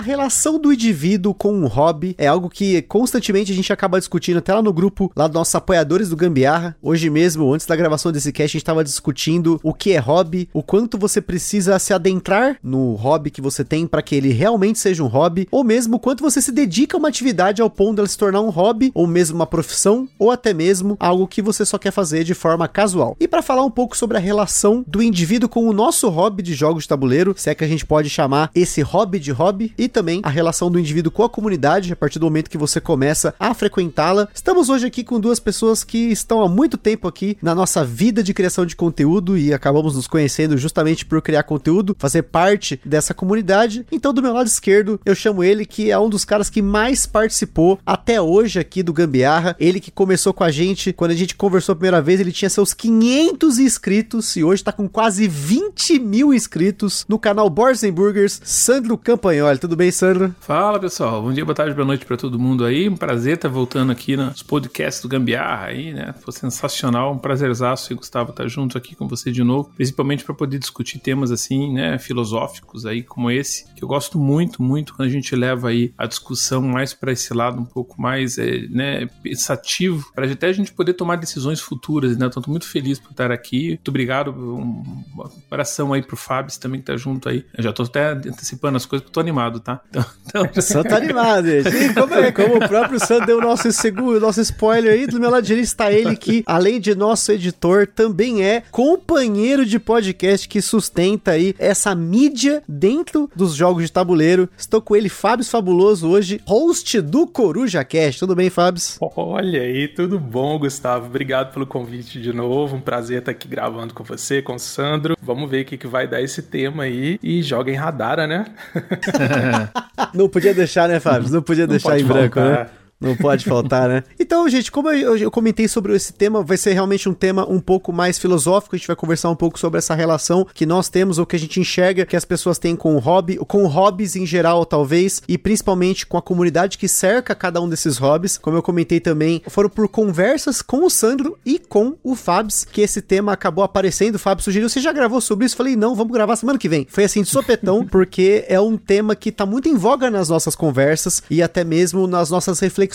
A relação do indivíduo com um hobby é algo que constantemente a gente acaba discutindo até lá no grupo lá dos nossos apoiadores do Gambiarra. Hoje mesmo, antes da gravação desse cast, a gente estava discutindo o que é hobby, o quanto você precisa se adentrar no hobby que você tem para que ele realmente seja um hobby, ou mesmo quanto você se dedica a uma atividade ao ponto dela se tornar um hobby, ou mesmo uma profissão, ou até mesmo algo que você só quer fazer de forma casual. E para falar um pouco sobre a relação do indivíduo com o nosso hobby de jogos de tabuleiro, se é que a gente pode chamar esse hobby de hobby, e também a relação do indivíduo com a comunidade a partir do momento que você começa a frequentá-la. Estamos hoje aqui com duas pessoas que estão há muito tempo aqui na nossa vida de criação de conteúdo e acabamos nos conhecendo justamente por criar conteúdo, fazer parte dessa comunidade. Então, do meu lado esquerdo, eu chamo ele que é um dos caras que mais participou até hoje aqui do Gambiarra. Ele que começou com a gente quando a gente conversou a primeira vez, ele tinha seus 500 inscritos e hoje tá com quase 20 mil inscritos no canal Boards Burgers, Sandro Campagnoli. Tudo bem, Sandro? Fala pessoal, bom dia, boa tarde, boa noite para todo mundo aí. Um prazer estar voltando aqui nos podcasts do Gambiarra aí, né? Foi sensacional, um prazerzaço, Gustavo, estar junto aqui com você de novo, principalmente para poder discutir temas assim, né, filosóficos aí como esse, que eu gosto muito, muito quando a gente leva aí a discussão mais para esse lado um pouco mais, é, né, pensativo, para até a gente poder tomar decisões futuras, né? Então, tô muito feliz por estar aqui. Muito obrigado, um abração aí pro Fábio também que tá junto aí. Eu já tô até antecipando as coisas, porque tô animado, tá? Então, então... O Sam tá animado, gente. Como, é, como o próprio Sam deu o nosso seguro, nosso spoiler aí, do meu lado direito está ele que, além de nosso editor, também é companheiro de podcast que sustenta aí essa mídia dentro dos jogos de tabuleiro. Estou com ele, Fábio Fabuloso, hoje, host do Coruja Cast. Tudo bem, Fábio? Olha aí, tudo bom, Gustavo? Obrigado pelo convite de novo. Um prazer estar aqui gravando com você, com o Sandro. Vamos ver o que, que vai dar esse tema aí. E joga em Radara, né? Não podia deixar, né, Fábio? Não podia Não deixar em branco, faltar. né? Não pode faltar, né? Então, gente, como eu, eu, comentei sobre esse tema, vai ser realmente um tema um pouco mais filosófico. A gente vai conversar um pouco sobre essa relação que nós temos, ou que a gente enxerga que as pessoas têm com o hobby, com hobbies em geral, talvez, e principalmente com a comunidade que cerca cada um desses hobbies. Como eu comentei também, foram por conversas com o Sandro e com o Fabs que esse tema acabou aparecendo. O Fábio sugeriu: você já gravou sobre isso? Falei, não, vamos gravar semana que vem. Foi assim, de sopetão, porque é um tema que tá muito em voga nas nossas conversas e até mesmo nas nossas reflexões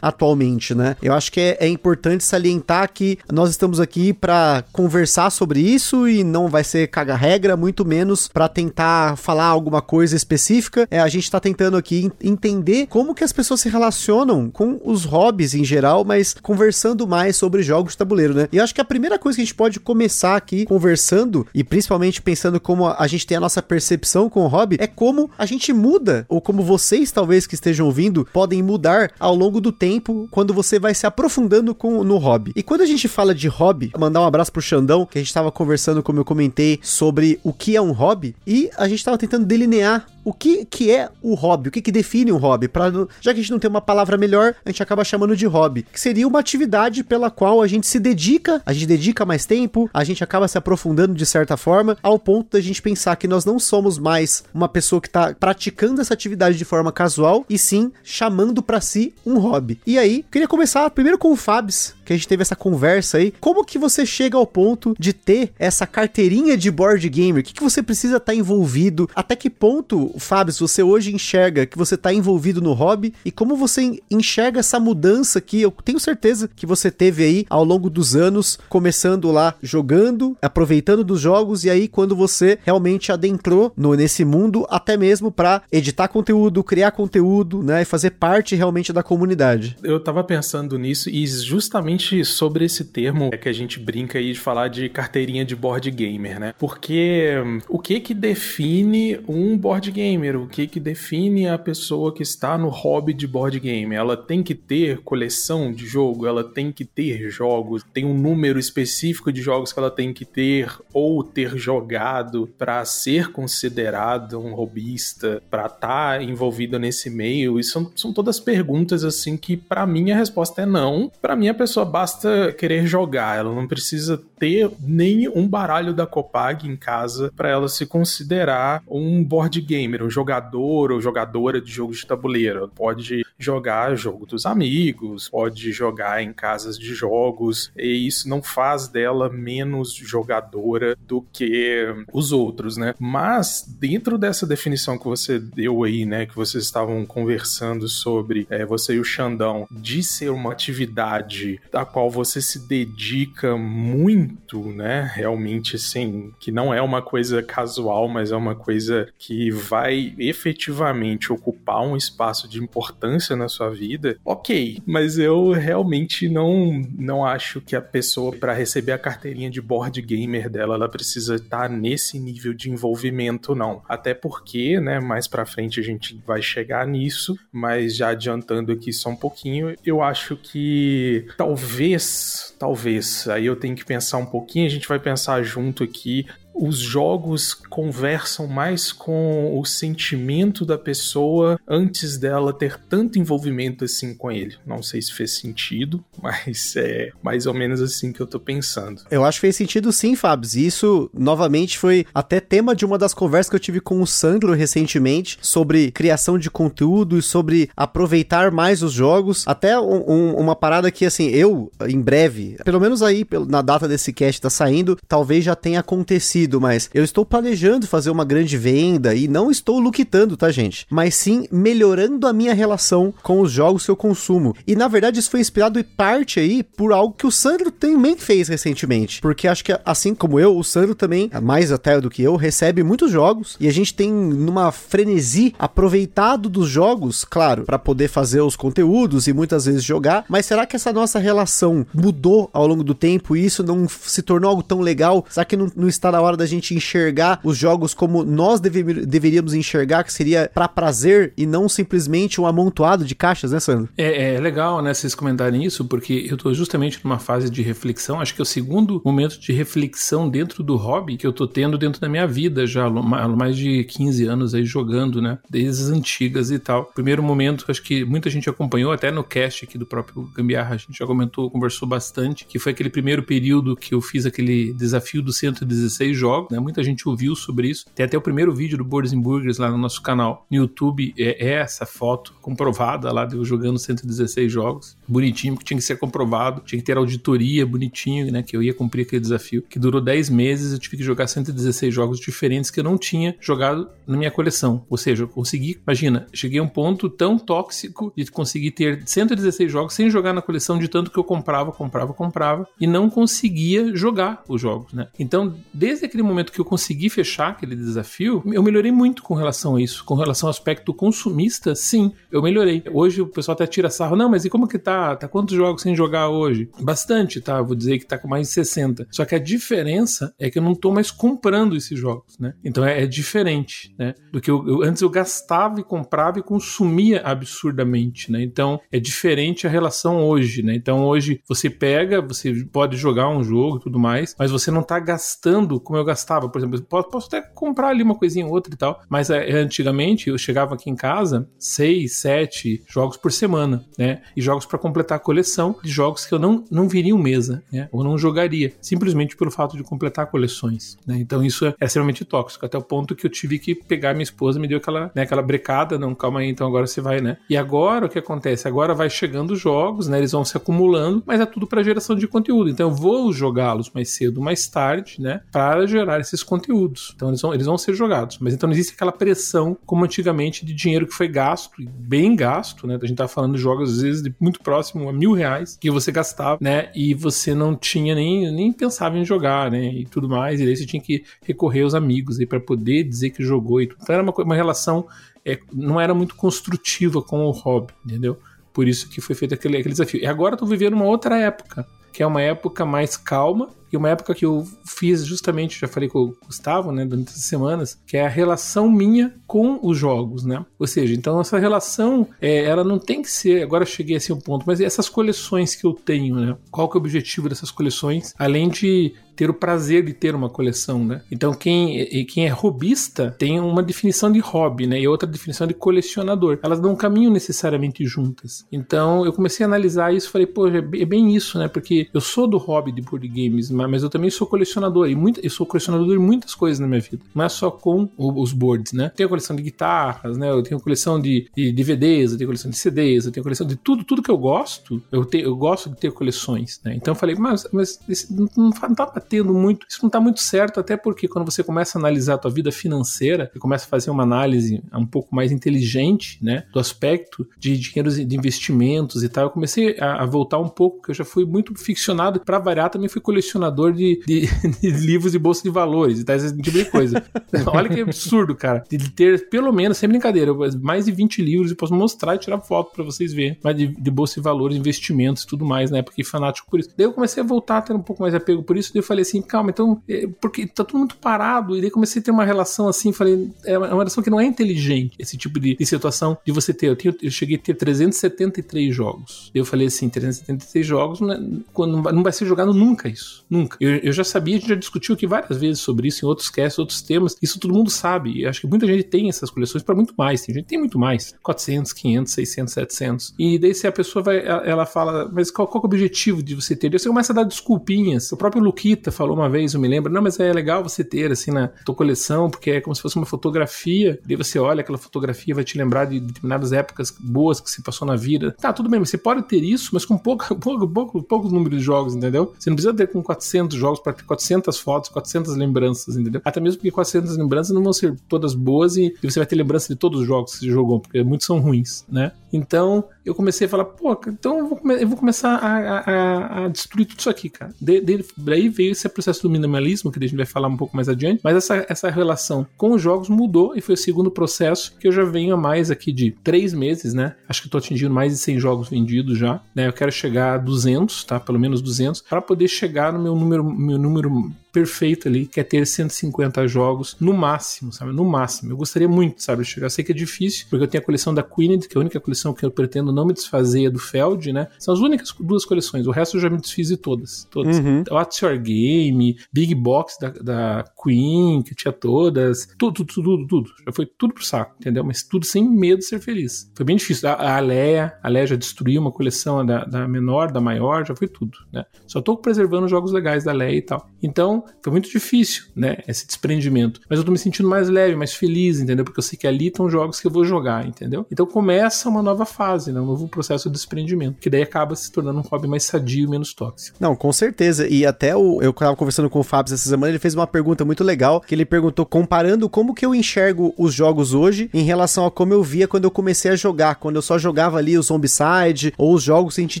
atualmente, né? Eu acho que é, é importante salientar que nós estamos aqui para conversar sobre isso e não vai ser caga-regra, muito menos para tentar falar alguma coisa específica. É, a gente está tentando aqui entender como que as pessoas se relacionam com os hobbies em geral, mas conversando mais sobre jogos de tabuleiro, né? E eu acho que a primeira coisa que a gente pode começar aqui conversando, e principalmente pensando como a gente tem a nossa percepção com o hobby, é como a gente muda, ou como vocês talvez que estejam ouvindo podem mudar longo do tempo quando você vai se aprofundando com, no hobby. E quando a gente fala de hobby, mandar um abraço pro Xandão, que a gente tava conversando, como eu comentei, sobre o que é um hobby, e a gente tava tentando delinear o que, que é o hobby, o que, que define um hobby. Pra, já que a gente não tem uma palavra melhor, a gente acaba chamando de hobby, que seria uma atividade pela qual a gente se dedica, a gente dedica mais tempo, a gente acaba se aprofundando de certa forma, ao ponto da gente pensar que nós não somos mais uma pessoa que está praticando essa atividade de forma casual, e sim chamando para si um hobby. E aí, queria começar primeiro com o Fabs, que a gente teve essa conversa aí. Como que você chega ao ponto de ter essa carteirinha de board gamer? O que, que você precisa estar tá envolvido? Até que ponto Fábio, você hoje enxerga que você está envolvido no hobby e como você enxerga essa mudança que eu tenho certeza que você teve aí ao longo dos anos, começando lá jogando, aproveitando dos jogos e aí quando você realmente adentrou no, nesse mundo até mesmo para editar conteúdo, criar conteúdo, né, e fazer parte realmente da comunidade. Eu tava pensando nisso e justamente sobre esse termo é que a gente brinca aí de falar de carteirinha de board gamer, né? Porque hum, o que que define um board gamer gamer, o que que define a pessoa que está no hobby de board game? Ela tem que ter coleção de jogo, ela tem que ter jogos, tem um número específico de jogos que ela tem que ter ou ter jogado para ser considerado um hobbyista, para estar tá envolvido nesse meio. Isso são, são todas perguntas assim que para mim a resposta é não. Para mim a pessoa basta querer jogar, ela não precisa ter nem um baralho da Copag em casa para ela se considerar um board gamer, um jogador ou jogadora de jogos de tabuleiro. Pode jogar jogo dos amigos, pode jogar em casas de jogos, e isso não faz dela menos jogadora do que os outros, né? Mas dentro dessa definição que você deu aí, né, que vocês estavam conversando sobre é, você e o Xandão, de ser uma atividade a qual você se dedica muito, né? Realmente, assim, que não é uma coisa casual, mas é uma coisa que vai efetivamente ocupar um espaço de importância na sua vida. Ok, mas eu realmente não, não acho que a pessoa, para receber a carteirinha de board gamer dela, ela precisa estar tá nesse nível de envolvimento, não. Até porque, né, mais pra frente a gente vai chegar nisso, mas já adiantando aqui só um pouquinho, eu acho que talvez, talvez, aí eu tenho que pensar um pouquinho, a gente vai pensar junto aqui os jogos conversam mais com o sentimento da pessoa antes dela ter tanto envolvimento assim com ele. Não sei se fez sentido, mas é mais ou menos assim que eu tô pensando. Eu acho que fez sentido sim, Fabs. Isso, novamente, foi até tema de uma das conversas que eu tive com o Sandro recentemente sobre criação de conteúdo e sobre aproveitar mais os jogos. Até um, um, uma parada que, assim, eu, em breve, pelo menos aí na data desse cast tá saindo, talvez já tenha acontecido mas eu estou planejando fazer uma grande venda e não estou luquitando, tá, gente? Mas sim melhorando a minha relação com os jogos que eu consumo. E na verdade isso foi inspirado em parte aí por algo que o Sandro também fez recentemente. Porque acho que assim como eu, o Sandro também, mais até do que eu, recebe muitos jogos e a gente tem numa frenesi aproveitado dos jogos, claro, para poder fazer os conteúdos e muitas vezes jogar. Mas será que essa nossa relação mudou ao longo do tempo e isso não se tornou algo tão legal? Será que não, não está na hora hora da gente enxergar os jogos como nós deve, deveríamos enxergar, que seria para prazer e não simplesmente um amontoado de caixas, né, Sandro? É, é, legal, né, vocês comentarem isso, porque eu tô justamente numa fase de reflexão, acho que é o segundo momento de reflexão dentro do hobby que eu tô tendo dentro da minha vida já, mais de 15 anos aí jogando, né, desde as antigas e tal. Primeiro momento, acho que muita gente acompanhou, até no cast aqui do próprio Gambiarra, a gente já comentou, conversou bastante, que foi aquele primeiro período que eu fiz aquele desafio do 116 jogos, né? Muita gente ouviu sobre isso. Tem até o primeiro vídeo do Boards Burgers lá no nosso canal no YouTube. É, é essa foto comprovada lá de eu jogando 116 jogos. Bonitinho, porque tinha que ser comprovado. Tinha que ter auditoria bonitinho, né? Que eu ia cumprir aquele desafio. Que durou 10 meses. Eu tive que jogar 116 jogos diferentes que eu não tinha jogado na minha coleção. Ou seja, eu consegui, imagina, cheguei a um ponto tão tóxico de conseguir ter 116 jogos sem jogar na coleção de tanto que eu comprava, comprava, comprava e não conseguia jogar os jogos, né? Então, desde aquele momento que eu consegui fechar aquele desafio, eu melhorei muito com relação a isso. Com relação ao aspecto consumista, sim, eu melhorei. Hoje o pessoal até tira sarro, não, mas e como que tá? Tá quantos jogos sem jogar hoje? Bastante, tá? vou dizer que tá com mais de 60. Só que a diferença é que eu não tô mais comprando esses jogos, né? Então é, é diferente, né? Do que eu, eu, antes eu gastava e comprava e consumia absurdamente, né? Então é diferente a relação hoje, né? Então hoje você pega, você pode jogar um jogo e tudo mais, mas você não tá gastando como eu gastava, por exemplo, posso até comprar ali uma coisinha ou outra e tal, mas é, antigamente eu chegava aqui em casa seis, sete jogos por semana, né? E jogos para completar a coleção de jogos que eu não, não viria mesa, né? Ou não jogaria, simplesmente pelo fato de completar coleções, né? Então isso é, é extremamente tóxico, até o ponto que eu tive que pegar minha esposa, me deu aquela, né, aquela brecada, não, calma aí, então agora você vai, né? E agora o que acontece? Agora vai chegando os jogos, né? Eles vão se acumulando, mas é tudo para geração de conteúdo. Então eu vou jogá-los mais cedo, mais tarde, né? Para gerar esses conteúdos. Então eles vão, eles vão ser jogados. Mas então não existe aquela pressão como antigamente de dinheiro que foi gasto, bem gasto, né? A gente tá falando de jogos às vezes de muito próximo a mil reais que você gastava, né? E você não tinha nem, nem pensava em jogar, né? E tudo mais. E aí você tinha que recorrer aos amigos aí para poder dizer que jogou e tudo. Então era uma, uma relação é, não era muito construtiva com o hobby, entendeu? Por isso que foi feito aquele, aquele desafio. E agora eu tô vivendo uma outra época, que é uma época mais calma, e uma época que eu fiz justamente, já falei com o Gustavo, né, durante essas semanas, que é a relação minha com os jogos, né? Ou seja, então essa relação, é, ela não tem que ser, agora cheguei a esse ponto, mas essas coleções que eu tenho, né? Qual que é o objetivo dessas coleções? Além de ter o prazer de ter uma coleção, né? Então quem, quem é robista tem uma definição de hobby, né? E outra definição de colecionador. Elas não caminham necessariamente juntas. Então eu comecei a analisar isso falei, pô, é bem isso, né? Porque eu sou do hobby de board games, mas eu também sou colecionador. E muito, eu sou colecionador de muitas coisas na minha vida. Não é só com os boards, né? Tenho a coleção de guitarras, né? Eu tenho coleção de, de DVDs, eu tenho coleção de CDs, eu tenho coleção de tudo, tudo que eu gosto. Eu, te, eu gosto de ter coleções, né? Então eu falei, mas, mas não, não, tá batendo muito, isso não tá muito certo, até porque quando você começa a analisar a tua vida financeira e começa a fazer uma análise um pouco mais inteligente, né? Do aspecto de dinheiro de investimentos e tal, eu comecei a, a voltar um pouco, porque eu já fui muito ficcionado. Para variar, também fui colecionador de, de, de, livros de bolsa de valores e tal, esse tipo de coisa. Olha que absurdo, cara. De ter, pelo menos, sem brincadeira, mais de 20 livros e posso mostrar e tirar foto para vocês verem. Mas de, de bolsa de valores, investimentos e tudo mais, né? Porque fanático por isso. Daí eu comecei a voltar a ter um pouco mais apego por isso. Daí eu falei assim, calma, então, é, porque tá tudo muito parado. E daí comecei a ter uma relação assim, falei, é uma relação que não é inteligente, esse tipo de, de situação de você ter. Eu, tinha, eu cheguei a ter 373 jogos. Eu falei assim, 373 jogos, né, não vai ser jogado nunca isso. Nunca. Eu, eu já sabia, a gente já discutiu aqui várias vezes sobre isso em outros casts, outros temas. Isso todo mundo sabe. Acho que muita gente tem essas coleções para muito mais. Tem gente tem muito mais. 400, 500, 600, 700. E daí se a pessoa vai, ela fala, mas qual, qual é o objetivo de você ter? Você começa a dar desculpinhas. O próprio Luquita falou uma vez, eu me lembro, não, mas é legal você ter assim na tua coleção, porque é como se fosse uma fotografia. Daí você olha aquela fotografia, vai te lembrar de determinadas épocas boas que se passou na vida. Tá, tudo bem, você pode ter isso, mas com pouco, pouco, pouco, pouco número de jogos, entendeu? Você não precisa ter com 400 jogos para ter 400 fotos, 400 lembranças, entendeu? Até mesmo porque 400 lembranças não vão ser todas boas e, e você vai ter lembrança de todos os jogos que você jogou, porque muitos são ruins, né? Então, eu comecei a falar, pô, então eu vou, eu vou começar a, a, a, destruir tudo isso aqui, cara. De, de, daí veio esse processo do minimalismo, que a gente vai falar um pouco mais adiante, mas essa, essa relação com os jogos mudou e foi o segundo processo que eu já venho a mais aqui de três meses, né? Acho que estou atingindo mais de 100 jogos vendidos já, né? Eu quero chegar a 200, tá? Pelo menos 200, para poder chegar no meu número, meu número perfeito ali, que é ter 150 jogos no máximo, sabe? No máximo. Eu gostaria muito, sabe? Chegar. Eu sei que é difícil, porque eu tenho a coleção da Queen, que é a única coleção que eu pretendo não me desfazer é do Feld, né? São as únicas duas coleções. O resto eu já me desfiz de todas. Todas. Uhum. What's Your Game, Big Box da, da Queen, que tinha todas. Tudo, tudo, tudo, tudo. Já foi tudo pro saco, entendeu? Mas tudo sem medo de ser feliz. Foi bem difícil. A, a Leia, a Leia já destruiu uma coleção da, da menor, da maior, já foi tudo, né? Só tô preservando jogos legais da Leia e tal. Então, foi muito difícil, né? Esse desprendimento. Mas eu tô me sentindo mais leve, mais feliz, entendeu? Porque eu sei que ali estão jogos que eu vou jogar, entendeu? Então começa uma nova fase, né? Um novo processo de desprendimento. Que daí acaba se tornando um hobby mais sadio, menos tóxico. Não, com certeza. E até o, eu tava conversando com o Fábio essa semana, ele fez uma pergunta muito legal, que ele perguntou comparando como que eu enxergo os jogos hoje em relação a como eu via quando eu comecei a jogar, quando eu só jogava ali o Zombicide ou os jogos que a gente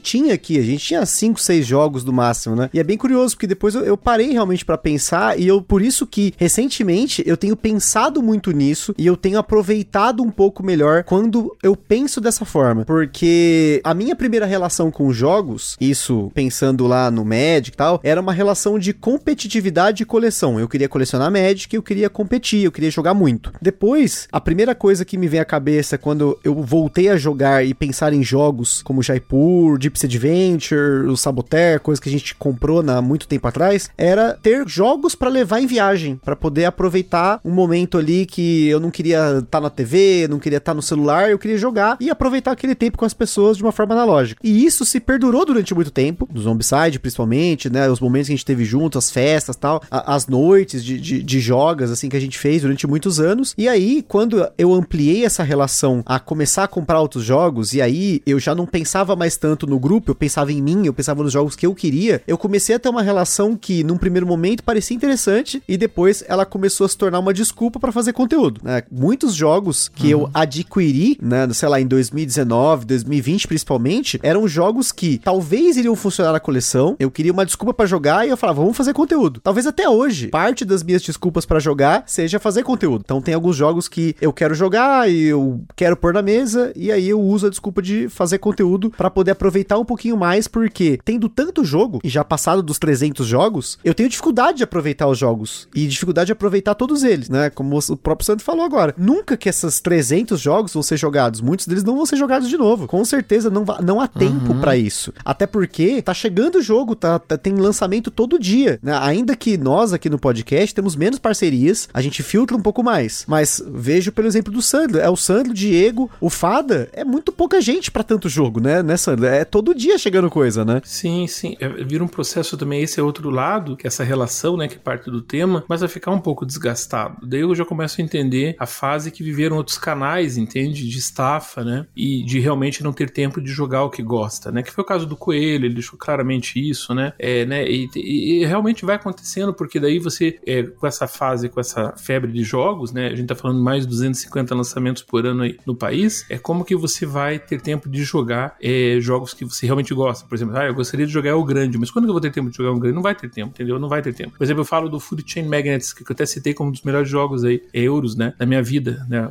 tinha aqui. A gente tinha 5, 6 jogos do máximo, né? E é bem curioso, porque depois eu, eu parei realmente para pensar e eu por isso que recentemente eu tenho pensado muito nisso e eu tenho aproveitado um pouco melhor quando eu penso dessa forma, porque a minha primeira relação com jogos, isso pensando lá no Magic e tal, era uma relação de competitividade e coleção. Eu queria colecionar Magic, eu queria competir, eu queria jogar muito. Depois, a primeira coisa que me vem à cabeça quando eu voltei a jogar e pensar em jogos como Jaipur, Gypsy Adventure, o Saboteur, coisa que a gente comprou há muito tempo atrás, era ter jogos para levar em viagem, para poder aproveitar um momento ali que eu não queria estar tá na TV, não queria estar tá no celular, eu queria jogar e aproveitar aquele tempo com as pessoas de uma forma analógica. E isso se perdurou durante muito tempo, no Zombicide principalmente, né, os momentos que a gente teve junto, as festas tal, a, as noites de, de, de jogas, assim, que a gente fez durante muitos anos. E aí, quando eu ampliei essa relação a começar a comprar outros jogos, e aí eu já não pensava mais tanto no grupo, eu pensava em mim, eu pensava nos jogos que eu queria, eu comecei a ter uma relação que, num primeiro momento, parecia interessante, e depois ela começou a se tornar uma desculpa para fazer conteúdo. Né? Muitos jogos que uhum. eu adquiri, né, sei lá, em 2019, 2020 principalmente, eram jogos que talvez iriam funcionar na coleção, eu queria uma desculpa para jogar e eu falava, vamos fazer conteúdo. Talvez até hoje, parte das minhas desculpas para jogar seja fazer conteúdo. Então tem alguns jogos que eu quero jogar e eu quero pôr na mesa, e aí eu uso a desculpa de fazer conteúdo para poder aproveitar um pouquinho mais, porque tendo tanto jogo, e já passado dos 300 jogos, eu tenho dificuldade de aproveitar os jogos e dificuldade de aproveitar todos eles, né? Como o próprio Santo falou agora. Nunca que esses 300 jogos vão ser jogados, muitos deles não vão ser jogados de novo. Com certeza não, não há tempo uhum. para isso. Até porque tá chegando o jogo, tá, tá, tem lançamento todo dia, né? Ainda que nós aqui no podcast temos menos parcerias, a gente filtra um pouco mais. Mas vejo pelo exemplo do Sandro, é o Sandro, Diego, o Fada, é muito pouca gente para tanto jogo, né, né, Sandro? É todo dia chegando coisa, né? Sim, sim. É, vira um processo também. esse é outro lado, que essa relação, né, que é parte do tema, mas vai ficar um pouco desgastado. Daí eu já começo a entender a fase que viveram outros canais, entende? De estafa, né? E de realmente não ter tempo de jogar o que gosta, né? Que foi o caso do Coelho, ele deixou claramente isso, né? É, né? E, e, e realmente vai acontecendo, porque daí você, é, com essa fase, com essa febre de jogos, né? A gente tá falando mais de 250 lançamentos por ano aí no país, é como que você vai ter tempo de jogar é, jogos que você realmente gosta. Por exemplo, ah, eu gostaria de jogar o grande, mas quando eu vou ter tempo de jogar um grande? Não vai ter tempo, entendeu? Não vai ter tempo. Por exemplo, eu falo do Food Chain Magnets, que eu até citei como um dos melhores jogos aí, euros, né? Da minha vida, né?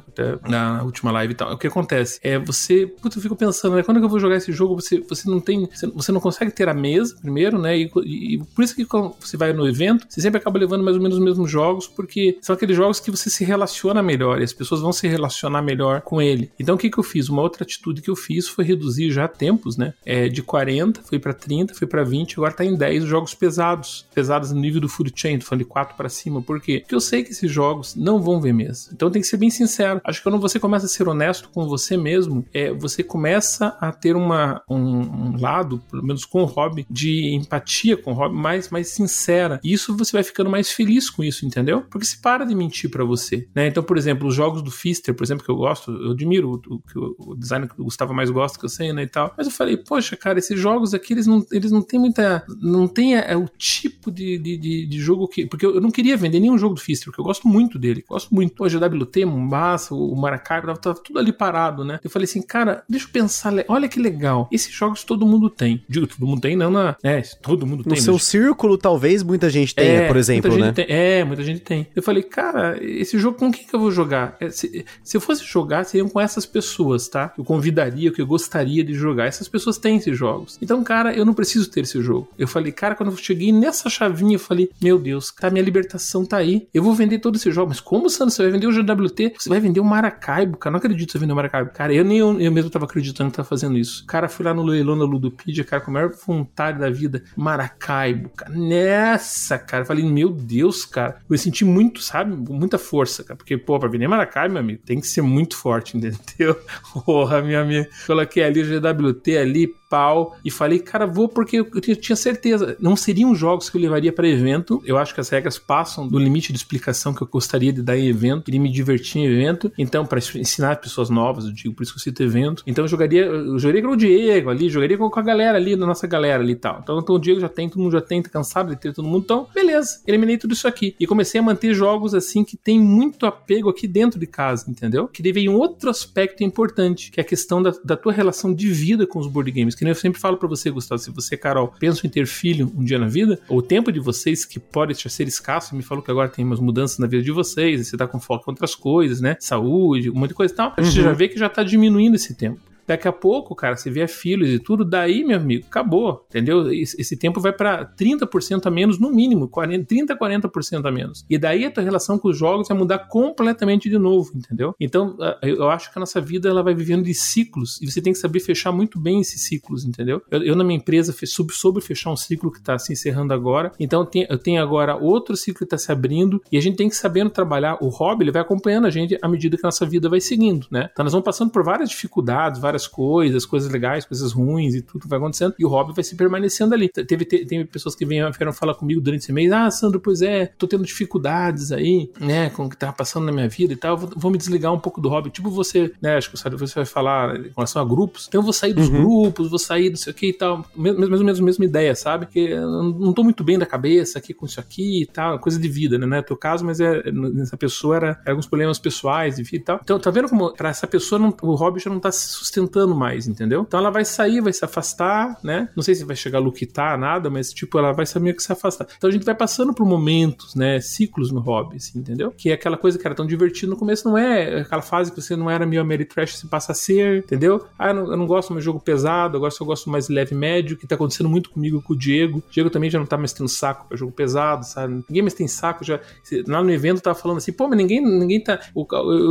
Na última live e tal. O que acontece? É você. Putz, eu fico pensando, né? Quando é que eu vou jogar esse jogo? Você, você não tem. Você não consegue ter a mesa primeiro, né? E, e por isso que quando você vai no evento, você sempre acaba levando mais ou menos os mesmos jogos, porque são aqueles jogos que você se relaciona melhor e as pessoas vão se relacionar melhor com ele. Então o que, que eu fiz? Uma outra atitude que eu fiz foi reduzir já tempos, né? É, de 40, fui para 30, fui para 20, agora tá em 10 jogos pesados. Pesados no nível do Food Chain, falando de 4 para cima. Por quê? Porque eu sei que esses jogos não vão ver mesa. Então tem que ser bem sincero. Acho que quando você começa a ser honesto com você mesmo, é, você começa a ter uma, um, um lado, pelo menos com o hobby, de empatia com o hobby mais, mais sincera. E isso você vai ficando mais feliz com isso, entendeu? Porque se para de mentir para você. Né? Então, por exemplo, os jogos do Fister, por exemplo, que eu gosto, eu admiro o, o, o design que o Gustavo mais gosta, que eu sei, né, e tal. Mas eu falei, poxa, cara, esses jogos aqui, eles não, eles não têm muita. Não tem é, o tipo de, de, de, de, jogo que. Porque eu, não queria vender nenhum jogo do Fister, porque eu gosto muito dele. Gosto muito. Pô, GWT, Mombasa, o Maracaibo, tava, tava tudo ali parado, né? Eu falei assim, cara, deixa eu pensar, olha que legal. Esses jogos todo mundo tem. Digo, todo mundo tem, não na. É, todo mundo tem. No seu círculo, talvez muita gente tenha, é, por exemplo, né? Tem, é, muita gente tem. Eu falei, cara, esse jogo com quem que eu vou jogar? É, se, se eu fosse jogar, seriam com essas pessoas, tá? Eu convidaria, que eu gostaria de jogar. Essas pessoas têm esses jogos. Então, cara, eu não preciso ter esse jogo. Eu falei, cara, quando eu cheguei nessa chavinha, eu falei, meu Deus, tá, minha libertação tá aí. Eu vou vender todo esse jogo. Mas como, Sandro, você vai vender o GWT? Você vai vender o Maracaibo, cara. Não acredito que você vendeu o Maracaibo. Cara, eu nem eu, eu mesmo tava acreditando que tava fazendo isso. Cara, fui lá no leilão da Ludopedia, cara, com a maior vontade da vida. Maracaibo, cara. Nessa, cara. Falei, meu Deus, cara. Eu senti muito, sabe? Muita força, cara. Porque, pô, pra vender Maracaibo, meu amigo, tem que ser muito forte, entendeu? Porra, minha amiga. Coloquei ali o GWT ali, pau e falei, cara, vou porque eu tinha certeza. Não seriam jogos que eu levaria para evento. Eu acho que as regras passam do limite de explicação que eu gostaria de dar em evento. Queria me divertir em evento. Então, para ensinar pessoas novas, eu digo, por isso que eu cito evento. Então, eu jogaria, eu jogaria com o Diego ali, jogaria com a galera ali, da nossa galera ali e tal. Então, então, o Diego já tem, todo mundo já tem, tá cansado de ter todo mundo. Então, beleza, eliminei tudo isso aqui. E comecei a manter jogos assim que tem muito apego aqui dentro de casa, entendeu? Que daí vem um outro aspecto importante, que é a questão da, da tua relação de vida com os board games que nem eu sempre falo para você, Gustavo, se você, Carol, pensa em ter filho um dia na vida, o tempo de vocês que pode ser escasso, me falou que agora tem umas mudanças na vida de vocês, você tá com foco em outras coisas, né? Saúde, um monte de coisa e tal. A gente uhum. já vê que já tá diminuindo esse tempo. Daqui a pouco, cara, você vê filhos e tudo, daí, meu amigo, acabou, entendeu? Esse tempo vai para 30% a menos, no mínimo, 40, 30, 40% a menos. E daí a tua relação com os jogos vai mudar completamente de novo, entendeu? Então, eu acho que a nossa vida ela vai vivendo de ciclos e você tem que saber fechar muito bem esses ciclos, entendeu? Eu, eu na minha empresa, soube, soube fechar um ciclo que está se encerrando agora, então tenho, eu tenho agora outro ciclo que está se abrindo e a gente tem que sabendo trabalhar. O hobby, ele vai acompanhando a gente à medida que a nossa vida vai seguindo, né? Então nós vamos passando por várias dificuldades, várias várias coisas, coisas legais, coisas ruins e tudo vai acontecendo, e o hobby vai se permanecendo ali. Teve, teve pessoas que vieram, vieram falar comigo durante esse mês, ah, Sandro, pois é, tô tendo dificuldades aí, né, com o que tá passando na minha vida e tal, vou, vou me desligar um pouco do hobby. Tipo você, né, acho que você vai falar em relação a grupos, então eu vou sair dos uhum. grupos, vou sair do sei o que e tal, mesmo, mesmo, mesma ideia, sabe? Que eu não tô muito bem da cabeça aqui com isso aqui e tal, coisa de vida, né, não é teu caso, mas é, essa pessoa era, era alguns problemas pessoais, e tal. Então, tá vendo como para essa pessoa não, o hobby já não tá se sustentando mais, entendeu? Então ela vai sair, vai se afastar, né? Não sei se vai chegar a luquitar, nada, mas tipo, ela vai saber que se afastar. Então a gente vai passando por momentos, né? Ciclos no hobby, assim, entendeu? Que é aquela coisa que era tão divertido no começo, não é aquela fase que você não era meio Ameritrash, se passa a ser, entendeu? Ah, eu não, eu não gosto mais jogo pesado, agora só gosto mais leve médio, que tá acontecendo muito comigo com o Diego. O Diego também já não tá mais tendo saco pra jogo pesado, sabe? Ninguém mais tem saco, já. Lá no evento tava falando assim, pô, mas ninguém, ninguém tá. O,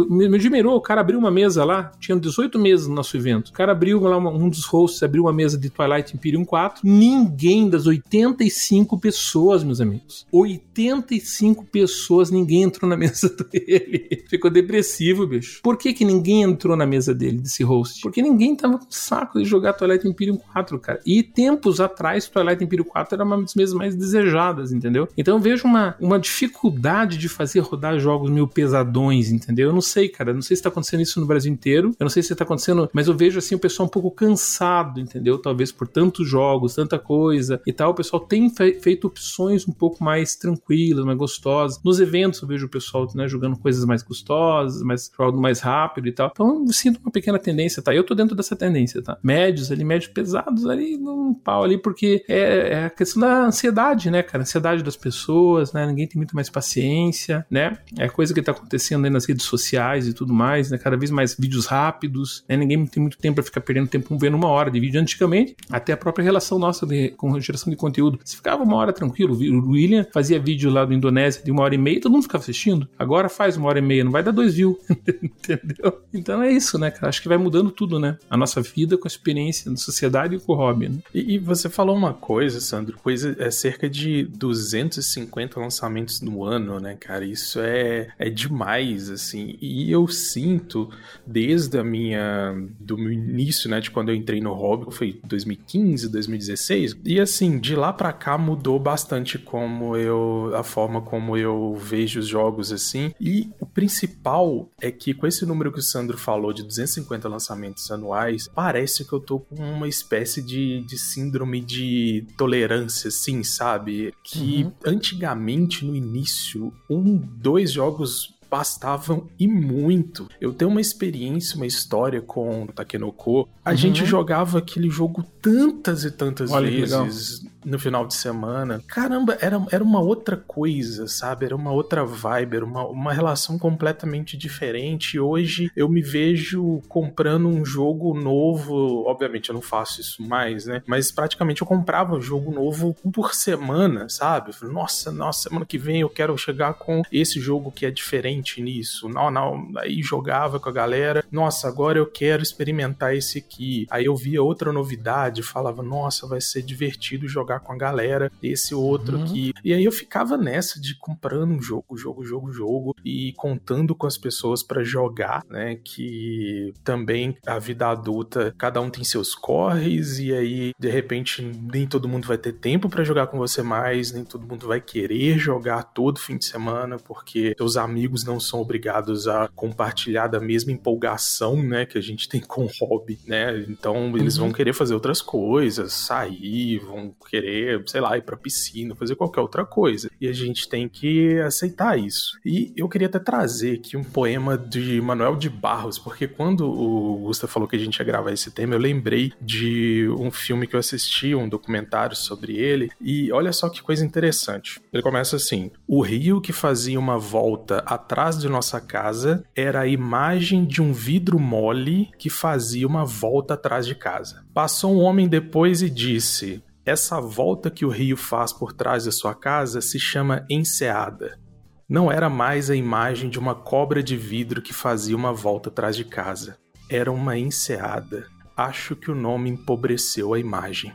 me, me admirou, o cara abriu uma mesa lá, tinha 18 mesas no nosso evento evento. O cara abriu lá, um dos hosts abriu uma mesa de Twilight Imperium 4, ninguém das 85 pessoas, meus amigos, 85 pessoas, ninguém entrou na mesa dele. Ficou depressivo, bicho. Por que que ninguém entrou na mesa dele, desse host? Porque ninguém tava com saco de jogar Twilight Imperium 4, cara. E tempos atrás, Twilight Imperium 4 era uma das mesas mais desejadas, entendeu? Então eu vejo uma, uma dificuldade de fazer rodar jogos meio pesadões, entendeu? Eu não sei, cara. Eu não sei se tá acontecendo isso no Brasil inteiro. Eu não sei se tá acontecendo, mas eu vejo assim o pessoal um pouco cansado, entendeu? Talvez por tantos jogos, tanta coisa e tal. O pessoal tem fe feito opções um pouco mais tranquilas, mais gostosas. Nos eventos eu vejo o pessoal né, jogando coisas mais gostosas, mais jogando mais rápido e tal. Então eu sinto uma pequena tendência, tá? Eu tô dentro dessa tendência, tá? Médios ali, médios pesados ali, num pau ali, porque é, é a questão da ansiedade, né, cara? Ansiedade das pessoas, né? Ninguém tem muito mais paciência, né? É coisa que tá acontecendo aí nas redes sociais e tudo mais, né? Cada vez mais vídeos rápidos, né? Ninguém tem muito tempo pra ficar perdendo tempo vendo uma hora de vídeo. Antigamente, até a própria relação nossa de, com geração de conteúdo. Você ficava uma hora tranquilo. O William fazia vídeo lá do Indonésia de uma hora e meia, todo mundo ficava assistindo. Agora faz uma hora e meia, não vai dar dois views. Entendeu? Então é isso, né, cara? Acho que vai mudando tudo, né? A nossa vida com a experiência da sociedade e com o hobby, né? E, e você falou uma coisa, Sandro, coisa é cerca de 250 lançamentos no ano, né, cara? Isso é, é demais, assim. E eu sinto, desde a minha. Do meu início, né, de quando eu entrei no hobby, foi 2015, 2016. E assim, de lá para cá mudou bastante como eu. a forma como eu vejo os jogos, assim. E o principal é que com esse número que o Sandro falou de 250 lançamentos anuais, parece que eu tô com uma espécie de, de síndrome de tolerância, assim, sabe? Que uhum. antigamente, no início, um, dois jogos bastavam e muito. Eu tenho uma experiência, uma história com o Takenoko. A uhum. gente jogava aquele jogo tantas e tantas Olha, vezes no final de semana. Caramba, era, era uma outra coisa, sabe? Era uma outra vibe, era uma, uma relação completamente diferente. Hoje eu me vejo comprando um jogo novo. Obviamente eu não faço isso mais, né? Mas praticamente eu comprava um jogo novo por semana, sabe? Nossa, nossa, semana que vem eu quero chegar com esse jogo que é diferente nisso. Não, não. Aí jogava com a galera. Nossa, agora eu quero experimentar esse aqui. Aí eu via outra novidade, falava, nossa, vai ser divertido jogar jogar com a galera, esse outro uhum. aqui. E aí eu ficava nessa de comprando um jogo, jogo, jogo, jogo e contando com as pessoas para jogar, né? Que também a vida adulta, cada um tem seus corres e aí de repente nem todo mundo vai ter tempo para jogar com você mais, nem todo mundo vai querer jogar todo fim de semana porque seus amigos não são obrigados a compartilhar da mesma empolgação, né, que a gente tem com o hobby, né? Então eles uhum. vão querer fazer outras coisas, sair, vão querer querer, sei lá, ir pra piscina, fazer qualquer outra coisa. E a gente tem que aceitar isso. E eu queria até trazer aqui um poema de Manuel de Barros, porque quando o Gustavo falou que a gente ia gravar esse tema, eu lembrei de um filme que eu assisti, um documentário sobre ele, e olha só que coisa interessante. Ele começa assim: O rio que fazia uma volta atrás de nossa casa era a imagem de um vidro mole que fazia uma volta atrás de casa. Passou um homem depois e disse: essa volta que o rio faz por trás da sua casa se chama enseada. Não era mais a imagem de uma cobra de vidro que fazia uma volta atrás de casa. Era uma enseada. Acho que o nome empobreceu a imagem.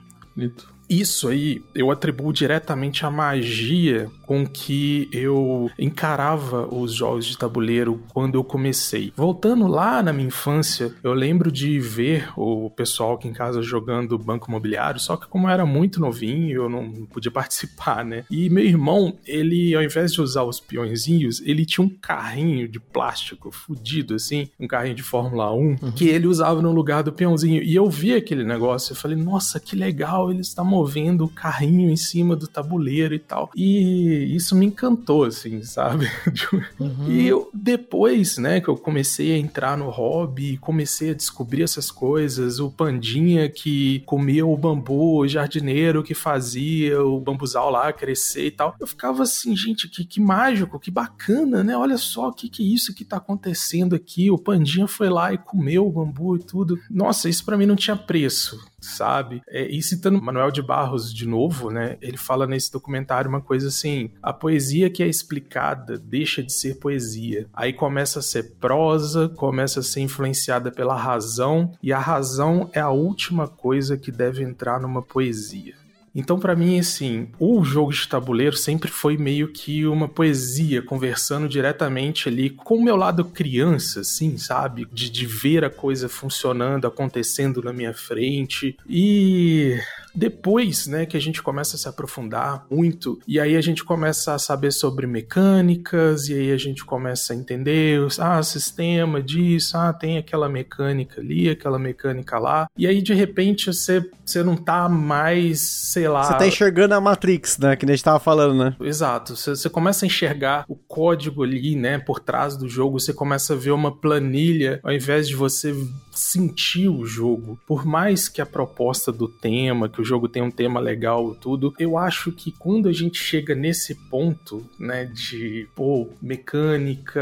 Isso aí eu atribuo diretamente à magia com que eu encarava os jogos de tabuleiro quando eu comecei. Voltando lá na minha infância, eu lembro de ver o pessoal aqui em casa jogando Banco Imobiliário, só que como eu era muito novinho, eu não podia participar, né? E meu irmão, ele, ao invés de usar os peõezinhos, ele tinha um carrinho de plástico fudido, assim, um carrinho de Fórmula 1, uhum. que ele usava no lugar do peãozinho. E eu vi aquele negócio, eu falei, nossa, que legal, ele está movendo o carrinho em cima do tabuleiro e tal. E isso me encantou, assim, sabe? Uhum. E eu, depois, né, que eu comecei a entrar no hobby, comecei a descobrir essas coisas, o pandinha que comia o bambu, o jardineiro que fazia o bambuzal lá crescer e tal, eu ficava assim, gente, que, que mágico, que bacana, né? Olha só o que, que é isso que tá acontecendo aqui. O pandinha foi lá e comeu o bambu e tudo. Nossa, isso para mim não tinha preço sabe? É, e citando Manuel de Barros de novo, né? Ele fala nesse documentário uma coisa assim: a poesia que é explicada deixa de ser poesia. Aí começa a ser prosa, começa a ser influenciada pela razão, e a razão é a última coisa que deve entrar numa poesia. Então, para mim, assim, o jogo de tabuleiro sempre foi meio que uma poesia, conversando diretamente ali com o meu lado criança, assim, sabe? De, de ver a coisa funcionando, acontecendo na minha frente. E depois, né, que a gente começa a se aprofundar muito, e aí a gente começa a saber sobre mecânicas, e aí a gente começa a entender, ah, sistema disso, ah, tem aquela mecânica ali, aquela mecânica lá, e aí de repente você, você não tá mais, sei lá... Você tá enxergando a Matrix, né, que a gente tava falando, né? Exato, você, você começa a enxergar o código ali, né, por trás do jogo, você começa a ver uma planilha, ao invés de você sentir o jogo. Por mais que a proposta do tema, que o jogo tenha um tema legal, tudo, eu acho que quando a gente chega nesse ponto, né, de pô, mecânica,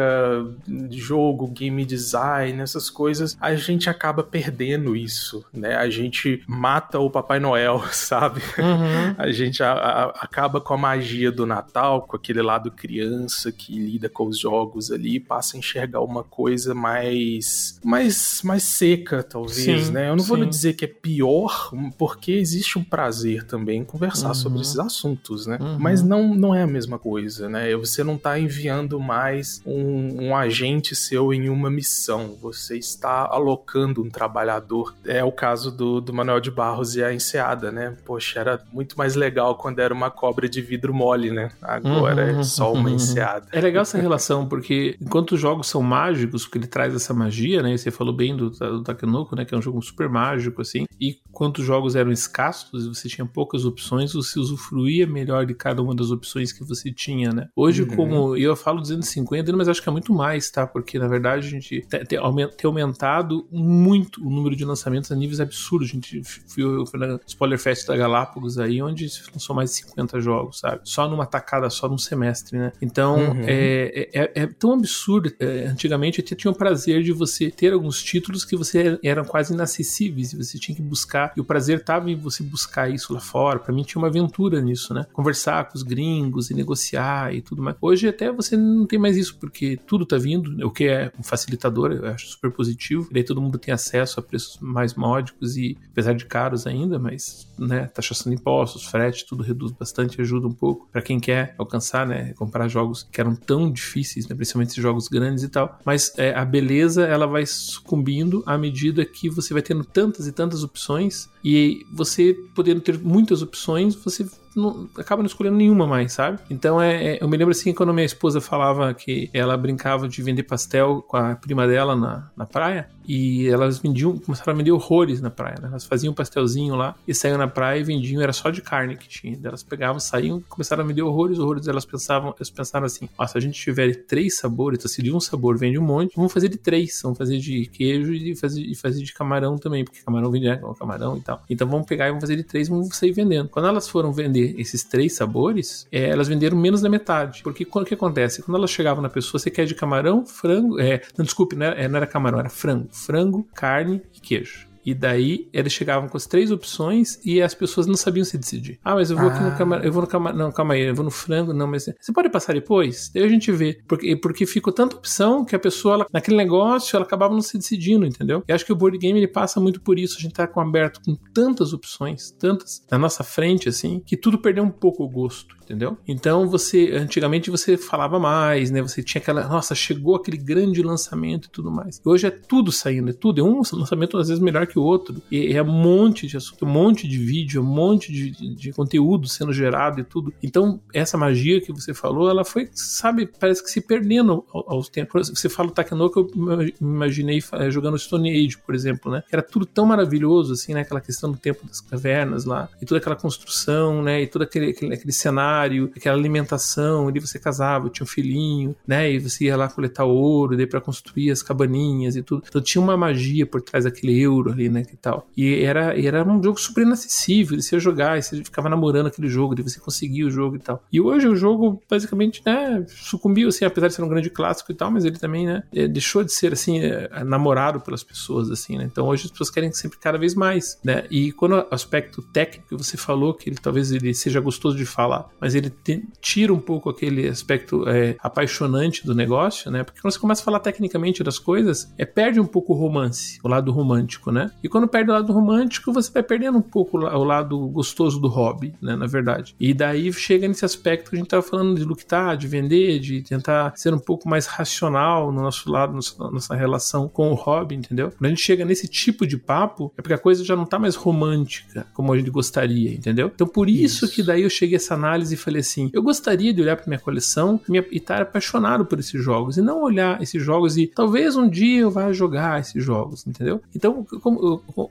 jogo, game design, essas coisas, a gente acaba perdendo isso, né? A gente mata o Papai Noel, sabe? Uhum. A gente a, a, acaba com a magia do Natal, com aquele lado criança que lida com os jogos ali, passa a enxergar uma coisa mais mais mais seca, talvez, sim, né? Eu não sim. vou dizer que é pior, porque existe um prazer também em conversar uhum. sobre esses assuntos, né? Uhum. Mas não, não é a mesma coisa, né? Você não está enviando mais um, um, agente seu em uma missão, você está alocando um trabalhador. É o caso do, do Manuel de Barros e a Enseada, né? Poxa, era muito mais legal quando era uma cobra de vidro mole, né? Agora é uhum. é só uma enseada. É legal essa relação, porque enquanto os jogos são mágicos, porque ele traz essa magia, né? Você falou bem do, do Takenoko, né? Que é um jogo super mágico, assim. E quanto os jogos eram escassos, você tinha poucas opções, você usufruía melhor de cada uma das opções que você tinha, né? Hoje, uhum. como eu falo 250, mas acho que é muito mais, tá? Porque na verdade a gente tem aumentado muito o número de lançamentos a níveis absurdos. A gente foi, foi na Spoiler Fest da Galápagos aí, onde lançou mais de 50 jogos, sabe? Só numa tacada, só num semestre, né? Então uhum. é, é, é, tão absurdo. É, antigamente eu tinha o prazer de você ter alguns títulos que você eram quase inacessíveis e você tinha que buscar. E o prazer estava em você buscar isso lá fora. Para mim tinha uma aventura nisso, né? Conversar com os gringos e negociar e tudo mais. Hoje até você não tem mais isso, porque tudo tá vindo, o que é um facilitador, eu acho super positivo. E aí todo mundo tem acesso a preços mais módicos e apesar de caros ainda, mas, né, taxação de impostos, frete, tudo reduz bastante, ajuda um pouco para quem quer alcançar, né, comprar jogos que eram tão difíceis, né, principalmente jogos grandes e tal. Mas é, a beleza, ela vai sucumbindo à medida que você vai tendo tantas e tantas opções e você podendo ter muitas opções, você não, acaba não escolhendo nenhuma mais, sabe? Então é, é, eu me lembro assim quando minha esposa falava que ela brincava de vender pastel com a prima dela na, na praia e elas vendiam, começaram a vender horrores na praia, né? Elas faziam um pastelzinho lá e saíam na praia e vendiam, era só de carne que tinha. Elas pegavam, saíam, começaram a vender horrores, horrores. Elas pensavam, elas pensaram assim: ó, se a gente tiver três sabores, então se de um sabor vende um monte, vamos fazer de três, vamos fazer de queijo e fazer, e fazer de camarão também, porque camarão vende né, camarão e tal. Então vamos pegar e vamos fazer de três, vamos sair vendendo. Quando elas foram vender esses três sabores, é, elas venderam menos da metade, porque o que acontece? Quando elas chegavam na pessoa, você quer de camarão, frango, é, não desculpe, não era, não era camarão, era frango frango, carne e queijo. E daí eles chegavam com as três opções e as pessoas não sabiam se decidir. Ah, mas eu vou ah. aqui no ah. camarão, eu vou no camarão, não, calma aí, eu vou no frango, não, mas você pode passar depois? Daí a gente vê. Porque, porque ficou tanta opção que a pessoa, ela, naquele negócio, ela acabava não se decidindo, entendeu? E acho que o board game ele passa muito por isso. A gente tá com aberto com tantas opções, tantas na nossa frente, assim, que tudo perdeu um pouco o gosto entendeu? Então você, antigamente você falava mais, né? Você tinha aquela, nossa, chegou aquele grande lançamento e tudo mais. Hoje é tudo saindo, é tudo, é um lançamento às vezes melhor que o outro, e é um monte de assunto, um monte de vídeo, um monte de, de, conteúdo sendo gerado e tudo. Então essa magia que você falou, ela foi, sabe, parece que se perdendo aos tempos. Você fala o Takanoka, eu me imaginei jogando Stone Age, por exemplo, né? Era tudo tão maravilhoso, assim, né? Aquela questão do tempo das cavernas lá, e toda aquela construção, né? E todo aquele, aquele, aquele cenário aquela alimentação, ali você casava, tinha um filhinho, né? E você ia lá coletar ouro, daí para construir as cabaninhas e tudo. Então tinha uma magia por trás daquele euro ali, né, que tal. E era, era um jogo super inacessível, você ia jogar, você ficava namorando aquele jogo, de você conseguia o jogo e tal. E hoje o jogo, basicamente, né, sucumbiu, assim, apesar de ser um grande clássico e tal, mas ele também, né, é, deixou de ser, assim, é, namorado pelas pessoas, assim, né. Então hoje as pessoas querem sempre cada vez mais, né. E quando o aspecto técnico que você falou, que ele talvez ele seja gostoso de falar, mas ele te, tira um pouco aquele aspecto é, apaixonante do negócio, né, porque quando você começa a falar tecnicamente das coisas, é, perde um pouco o romance, o lado romântico, né. E quando perde o lado romântico, você vai perdendo um pouco o lado gostoso do hobby, né, na verdade. E daí chega nesse aspecto que a gente estava falando de lutar, de vender, de tentar ser um pouco mais racional no nosso lado, na nossa relação com o hobby, entendeu? Quando a gente chega nesse tipo de papo, é porque a coisa já não tá mais romântica como a gente gostaria, entendeu? Então por isso, isso. que daí eu cheguei a essa análise e falei assim, eu gostaria de olhar para minha coleção e estar apaixonado por esses jogos e não olhar esses jogos e talvez um dia eu vá jogar esses jogos, entendeu? Então, como,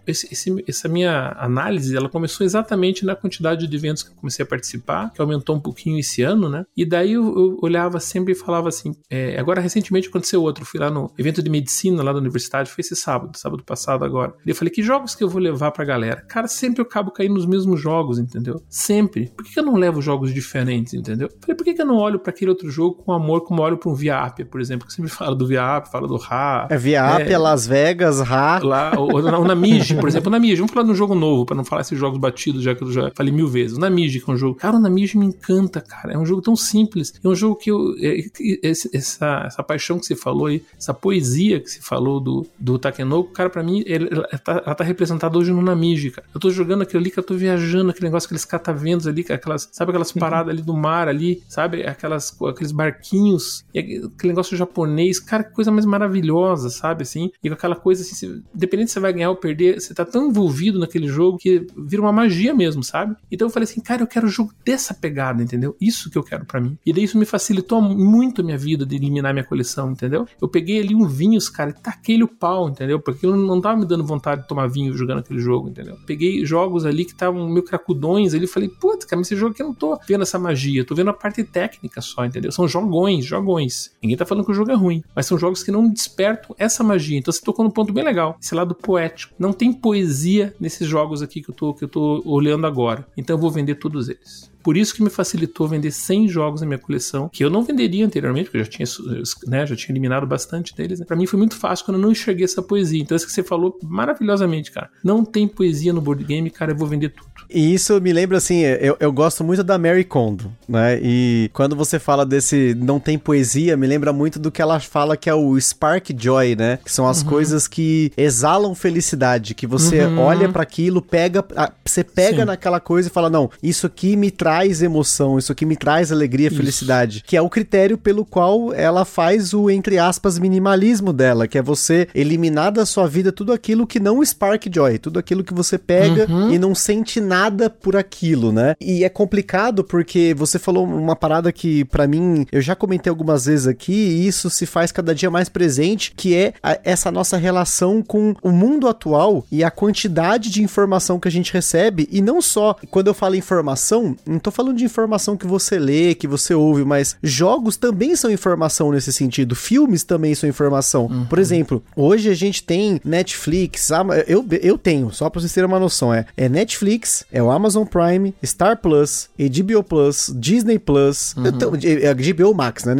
esse, esse, essa minha análise, ela começou exatamente na quantidade de eventos que eu comecei a participar, que aumentou um pouquinho esse ano, né? E daí eu, eu olhava sempre e falava assim, é, agora recentemente aconteceu outro, fui lá no evento de medicina lá da universidade, foi esse sábado, sábado passado agora. E eu falei, que jogos que eu vou levar pra galera? Cara, sempre eu acabo caindo nos mesmos jogos, entendeu? Sempre. Por que, eu não levo jogos diferentes, entendeu? Eu falei, por que, eu não olho para aquele outro jogo com amor como eu olho pra um Via Appia, por exemplo? Que sempre fala do Via Appia, fala do Ra. É Via Appia, é, Las Vegas, Ra. Lá, ou, ou, ou na Miji, por exemplo, na Miji. Vamos falar de um jogo novo, para não falar esses jogos batidos, já que eu já falei mil vezes. O Namiji, que é um jogo. Cara, o Namiji me encanta, cara. É um jogo tão simples. É um jogo que eu. É, essa, essa paixão que você falou aí, essa poesia que você falou do, do Takenoko, cara, para mim, ele, ela, tá, ela tá representada hoje no Namiji, cara. Eu tô jogando aquilo ali que eu tô viajando, aquele negócio, aqueles cataventos ali, aquelas, sabe aquelas uhum. paradas ali do mar ali, sabe? Aquelas, aqueles barquinhos, aquele negócio japonês, cara, que coisa mais maravilhosa, sabe? Assim, e aquela coisa assim, se, independente se você vai ganhar ou perder, você tá tão envolvido naquele jogo que vira uma magia mesmo, sabe? Então eu falei assim, cara, eu quero um jogo dessa pegada, entendeu? Isso que eu quero para mim. E daí isso me facilitou muito a minha vida de eliminar minha coleção, entendeu? Eu peguei ali um vinhos, cara, e taquei o pau, entendeu? Porque eu não tava me dando vontade de tomar vinho jogando aquele jogo, entendeu? Peguei jogos ali que estavam meio cracudões ali, falei, putz, cara, mas esse jogo aqui eu não tô vendo essa magia, tô vendo a parte técnica só, entendeu? São jogões, jogões. Ninguém tá falando que o jogo é ruim, mas são jogos que não despertam essa magia. Então você tocou num ponto bem legal, esse lado poético. Não tem poesia nesses jogos aqui que eu tô, que eu tô olhando agora. Então eu vou vender todos eles. Por isso que me facilitou vender 100 jogos na minha coleção, que eu não venderia anteriormente, porque eu já tinha, né, já tinha eliminado bastante deles. Né? Para mim foi muito fácil quando eu não enxerguei essa poesia. Então, isso que você falou maravilhosamente, cara. Não tem poesia no board game, cara, eu vou vender tudo. E isso me lembra assim, eu, eu gosto muito da Mary Kondo, né? E quando você fala desse não tem poesia, me lembra muito do que ela fala que é o Spark Joy, né? Que são as uhum. coisas que exalam felicidade, que você uhum. olha para aquilo, pega, você pega Sim. naquela coisa e fala: "Não, isso aqui me traz emoção, isso aqui me traz alegria, isso. felicidade", que é o critério pelo qual ela faz o entre aspas minimalismo dela, que é você eliminar da sua vida tudo aquilo que não Spark Joy, tudo aquilo que você pega uhum. e não sente nada nada por aquilo, né? E é complicado porque você falou uma parada que para mim eu já comentei algumas vezes aqui e isso se faz cada dia mais presente, que é a, essa nossa relação com o mundo atual e a quantidade de informação que a gente recebe e não só quando eu falo informação, não tô falando de informação que você lê, que você ouve, mas jogos também são informação nesse sentido, filmes também são informação. Uhum. Por exemplo, hoje a gente tem Netflix, eu, eu tenho, só pra vocês terem uma noção, é, é Netflix, é o Amazon Prime, Star Plus, HBO Plus, Disney Plus, uhum. HBO Max, né?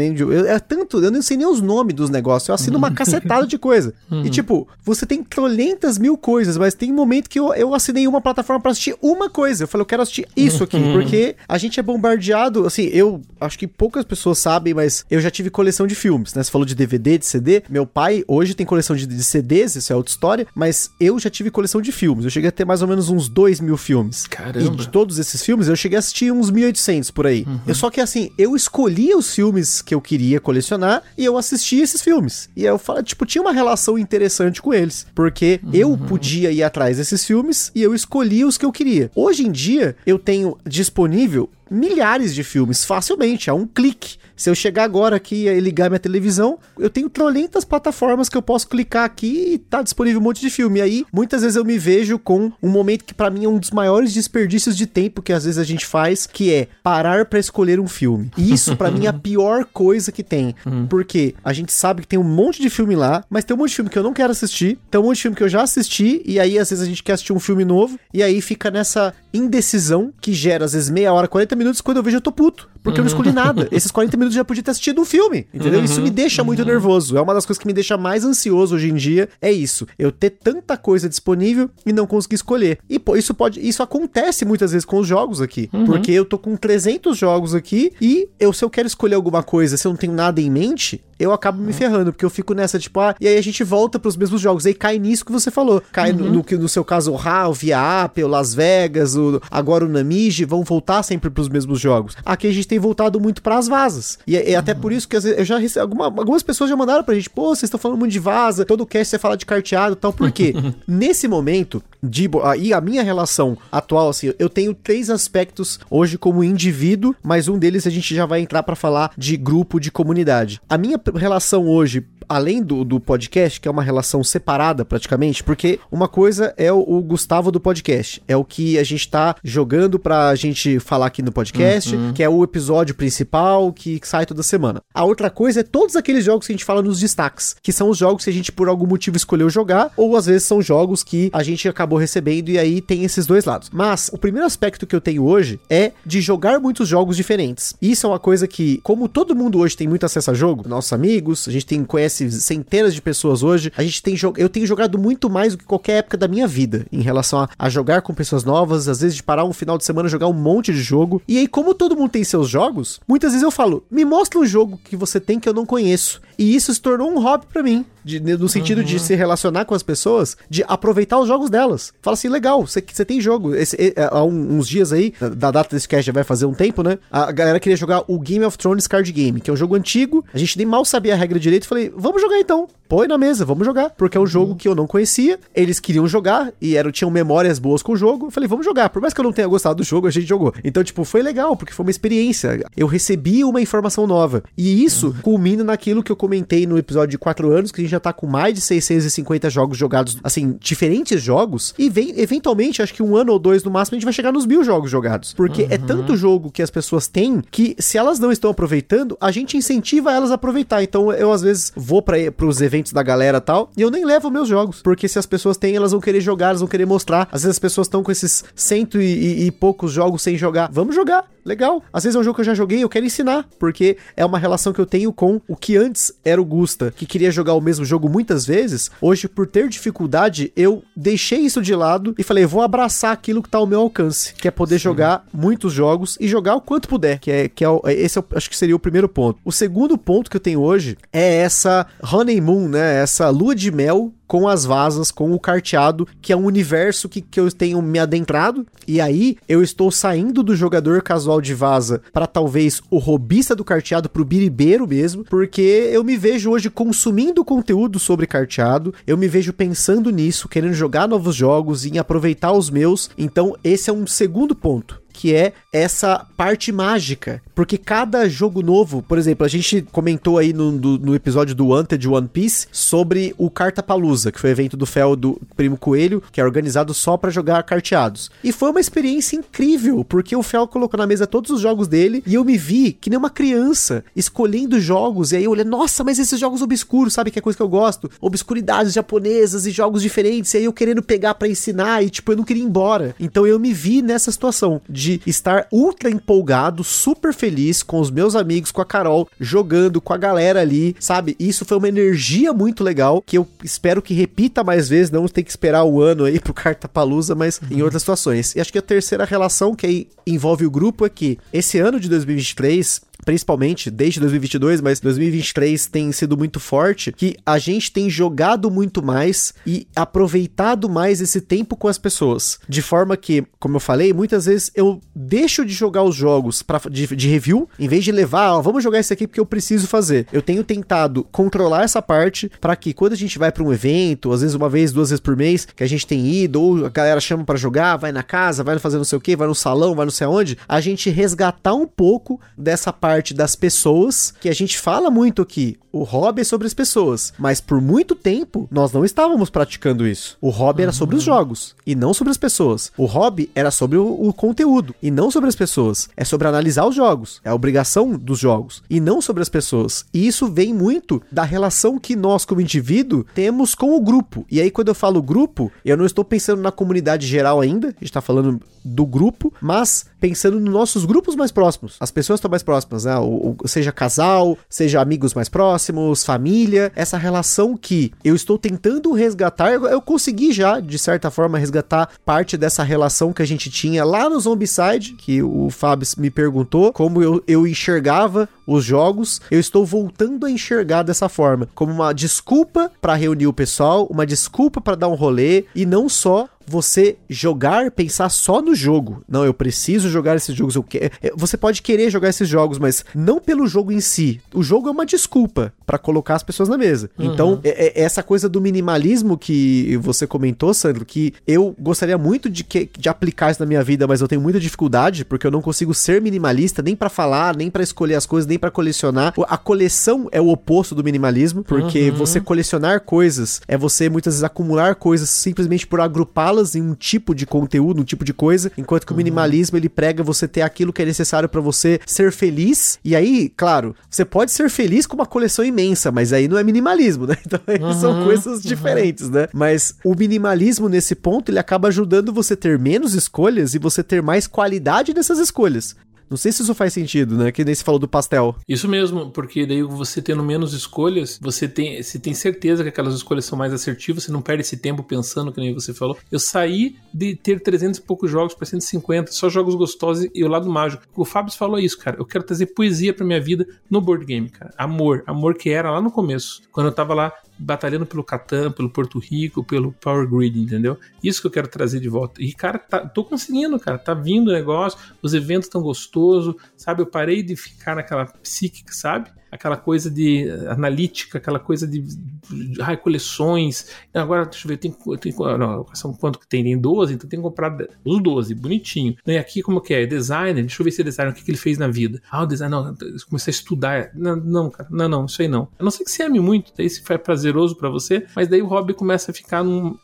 é tanto, eu não sei nem os nomes dos negócios, eu assino uma uhum. cacetada de coisa. Uhum. E tipo, você tem trolentas mil coisas, mas tem um momento que eu, eu assinei uma plataforma para assistir uma coisa. Eu falei, eu quero assistir isso aqui, uhum. Porque a gente é bombardeado, assim, eu acho que poucas pessoas sabem, mas eu já tive coleção de filmes, né? Você falou de DVD, de CD. Meu pai hoje tem coleção de, de CDs, isso é outra história, mas eu já tive coleção de filmes. Eu cheguei a ter mais ou menos uns dois mil filmes. Caramba. E de todos esses filmes, eu cheguei a assistir uns 1800 por aí. Uhum. Eu, só que assim, eu escolhia os filmes que eu queria colecionar e eu assistia esses filmes. E eu falo, tipo, tinha uma relação interessante com eles, porque uhum. eu podia ir atrás desses filmes e eu escolhia os que eu queria. Hoje em dia, eu tenho disponível nível milhares de filmes, facilmente, a um clique. Se eu chegar agora aqui e ligar minha televisão, eu tenho trolentas plataformas que eu posso clicar aqui e tá disponível um monte de filme. E aí, muitas vezes eu me vejo com um momento que para mim é um dos maiores desperdícios de tempo que às vezes a gente faz, que é parar para escolher um filme. E isso para mim é a pior coisa que tem, uhum. porque a gente sabe que tem um monte de filme lá, mas tem um monte de filme que eu não quero assistir, tem um monte de filme que eu já assisti e aí às vezes a gente quer assistir um filme novo e aí fica nessa indecisão que gera às vezes meia hora, 40 minutos, quando eu vejo eu tô puto. Porque eu não escolhi nada. Esses 40 minutos já podia ter assistido um filme, entendeu? Uhum, isso me deixa uhum. muito nervoso. É uma das coisas que me deixa mais ansioso hoje em dia, é isso. Eu ter tanta coisa disponível e não conseguir escolher. E pô, isso pode, isso acontece muitas vezes com os jogos aqui, uhum. porque eu tô com 300 jogos aqui e eu se eu quero escolher alguma coisa, se eu não tenho nada em mente, eu acabo me uhum. ferrando, porque eu fico nessa, tipo, ah, e aí a gente volta pros mesmos jogos. Aí cai nisso que você falou. Cai uhum. no, que no, no, seu caso o HAL, Via Apple, Las Vegas, o, agora o Namiji, vão voltar sempre pros mesmos jogos. Aqui a gente tem voltado muito para as vazas. E é, é até por isso que vezes, eu já recebi. Alguma, algumas pessoas já mandaram pra gente, pô, vocês estão falando muito de vaza, todo cast você fala de carteado e tal. Por quê? Nesse momento, de, e a minha relação atual, assim, eu tenho três aspectos hoje como indivíduo, mas um deles a gente já vai entrar para falar de grupo, de comunidade. A minha relação hoje além do, do podcast, que é uma relação separada praticamente, porque uma coisa é o, o, Gustavo do podcast, é o que a gente tá jogando pra gente falar aqui no podcast, uhum. que é o episódio principal que sai toda semana. A outra coisa é todos aqueles jogos que a gente fala nos destaques, que são os jogos que a gente por algum motivo escolheu jogar, ou às vezes são jogos que a gente acabou recebendo e aí tem esses dois lados. Mas o primeiro aspecto que eu tenho hoje é de jogar muitos jogos diferentes. Isso é uma coisa que, como todo mundo hoje tem muito acesso a jogo, nossos amigos, a gente tem conhece centenas de pessoas hoje. A gente tem eu tenho jogado muito mais do que qualquer época da minha vida em relação a, a jogar com pessoas novas, às vezes de parar um final de semana jogar um monte de jogo. E aí, como todo mundo tem seus jogos, muitas vezes eu falo: "Me mostra um jogo que você tem que eu não conheço". E isso se tornou um hobby para mim, de, no sentido uhum. de se relacionar com as pessoas, de aproveitar os jogos delas. Fala assim, legal, você, você tem jogo. Esse, é, há uns dias aí, da data desse cast já vai fazer um tempo, né? A galera queria jogar o Game of Thrones Card Game, que é um jogo antigo. A gente nem mal sabia a regra direito. Falei, vamos jogar então. Põe na mesa, vamos jogar. Porque é um jogo uhum. que eu não conhecia. Eles queriam jogar e eram, tinham memórias boas com o jogo. Eu falei, vamos jogar. Por mais que eu não tenha gostado do jogo, a gente jogou. Então, tipo, foi legal, porque foi uma experiência. Eu recebi uma informação nova. E isso uhum. culmina naquilo que eu comentei no episódio de 4 anos, que a gente já tá com mais de 650 jogos jogados, assim, diferentes jogos. E vem, eventualmente, acho que um ano ou dois no máximo, a gente vai chegar nos mil jogos jogados. Porque é uhum. é tanto jogo que as pessoas têm que, se elas não estão aproveitando, a gente incentiva elas a aproveitar. Então, eu às vezes vou para os eventos da galera tal, e eu nem levo meus jogos. Porque se as pessoas têm, elas vão querer jogar, elas vão querer mostrar. Às vezes as pessoas estão com esses cento e, e, e poucos jogos sem jogar. Vamos jogar legal. Às vezes é um jogo que eu já joguei, eu quero ensinar, porque é uma relação que eu tenho com o que antes era o Gusta, que queria jogar o mesmo jogo muitas vezes. Hoje, por ter dificuldade, eu deixei isso de lado e falei, vou abraçar aquilo que tá ao meu alcance, que é poder Sim. jogar muitos jogos e jogar o quanto puder, que é que é esse é, acho que seria o primeiro ponto. O segundo ponto que eu tenho hoje é essa honeymoon, né? Essa lua de mel com as vasas, com o carteado, que é um universo que, que eu tenho me adentrado. E aí eu estou saindo do jogador casual de vaza para talvez o robista do carteado pro biribeiro mesmo, porque eu me vejo hoje consumindo conteúdo sobre carteado, eu me vejo pensando nisso, querendo jogar novos jogos e aproveitar os meus. Então esse é um segundo ponto que é essa parte mágica. Porque cada jogo novo, por exemplo, a gente comentou aí no, do, no episódio do Wanted One Piece sobre o Carta Palusa, que foi o evento do Fel do Primo Coelho, que é organizado só para jogar carteados. E foi uma experiência incrível, porque o Fel colocou na mesa todos os jogos dele e eu me vi que nem uma criança escolhendo jogos. E aí eu olhei, nossa, mas esses jogos obscuros, sabe que é coisa que eu gosto? Obscuridades japonesas e jogos diferentes. E aí eu querendo pegar para ensinar e, tipo, eu não queria ir embora. Então eu me vi nessa situação de de estar ultra empolgado, super feliz com os meus amigos, com a Carol, jogando com a galera ali, sabe? Isso foi uma energia muito legal que eu espero que repita mais vezes, não tem que esperar o ano aí pro Carta Palusa, mas uhum. em outras situações. E acho que a terceira relação que aí envolve o grupo é que esse ano de 2023 principalmente desde 2022, mas 2023 tem sido muito forte, que a gente tem jogado muito mais e aproveitado mais esse tempo com as pessoas. De forma que, como eu falei, muitas vezes eu deixo de jogar os jogos pra, de, de review, em vez de levar, ó, vamos jogar esse aqui porque eu preciso fazer. Eu tenho tentado controlar essa parte para que quando a gente vai para um evento, às vezes uma vez, duas vezes por mês, que a gente tem ido, ou a galera chama para jogar, vai na casa, vai fazer não sei o que, vai no salão, vai não sei aonde, a gente resgatar um pouco dessa parte das pessoas que a gente fala muito aqui. O hobby é sobre as pessoas, mas por muito tempo nós não estávamos praticando isso. O hobby uhum. era sobre os jogos e não sobre as pessoas. O hobby era sobre o, o, conteúdo e não sobre as pessoas. É sobre analisar os jogos, é a obrigação dos jogos e não sobre as pessoas. E isso vem muito da relação que nós, como indivíduo, temos com o grupo. E aí, quando eu falo grupo, eu não estou pensando na comunidade geral ainda, a gente está falando do grupo, mas pensando nos nossos grupos mais próximos. As pessoas estão mais próximas, né? O, o, seja casal, seja amigos mais próximos, família. Essa relação que eu estou tentando resgatar, eu, eu consegui já, de certa forma, resgatar parte dessa relação que a gente tinha lá no Zombicide, que o Fábio me perguntou como eu, eu enxergava os jogos. Eu estou voltando a enxergar dessa forma, como uma desculpa para reunir o pessoal, uma desculpa para dar um rolê e não só você jogar, pensar só no jogo. Não, eu preciso jogar esses jogos. Eu quero. É, você pode querer jogar esses jogos, mas não pelo jogo em si. O jogo é uma desculpa para colocar as pessoas na mesa. Uhum. Então, é, é, essa coisa do minimalismo que você comentou, Sandro, que eu gostaria muito de, que, de aplicar isso na minha vida, mas eu tenho muita dificuldade porque eu não consigo ser minimalista nem para falar, nem para escolher as coisas, nem para colecionar. A coleção é o oposto do minimalismo, porque uhum. você colecionar coisas é você muitas vezes acumular coisas simplesmente por agrupá-las em um tipo de conteúdo, um tipo de coisa, enquanto que uhum. o minimalismo ele prega você ter aquilo que é necessário para você ser feliz. E aí, claro, você pode ser feliz com uma coleção imensa, mas aí não é minimalismo, né? Então uhum. são coisas diferentes, uhum. né? Mas o minimalismo nesse ponto ele acaba ajudando você ter menos escolhas e você ter mais qualidade nessas escolhas. Não sei se isso faz sentido, né? Que nem se falou do pastel. Isso mesmo, porque daí você tendo menos escolhas, você tem, você tem certeza que aquelas escolhas são mais assertivas, você não perde esse tempo pensando, que nem você falou. Eu saí de ter 300 e poucos jogos para 150, só jogos gostosos e o lado mágico. O Fábio falou isso, cara. Eu quero trazer poesia pra minha vida no board game, cara. Amor, amor que era lá no começo, quando eu tava lá batalhando pelo Catan, pelo Porto Rico, pelo Power Grid, entendeu? Isso que eu quero trazer de volta. E, cara, tá, tô conseguindo, cara. Tá vindo o negócio, os eventos tão gostoso, sabe? Eu parei de ficar naquela psíquica, sabe? Aquela coisa de analítica, aquela coisa de, de, de coleções. Agora, deixa eu ver, tem, tem não, são quanto que tem? Tem 12, então tem que comprar um 12, bonitinho. E aqui, como que é? Designer, deixa eu ver se é designer, o que, que ele fez na vida. Ah, o design, não, comecei a estudar. Não, não, cara, não, não, isso aí não. A não ser que você ame muito, daí se faz prazeroso para você, mas daí o hobby começa a ficar num.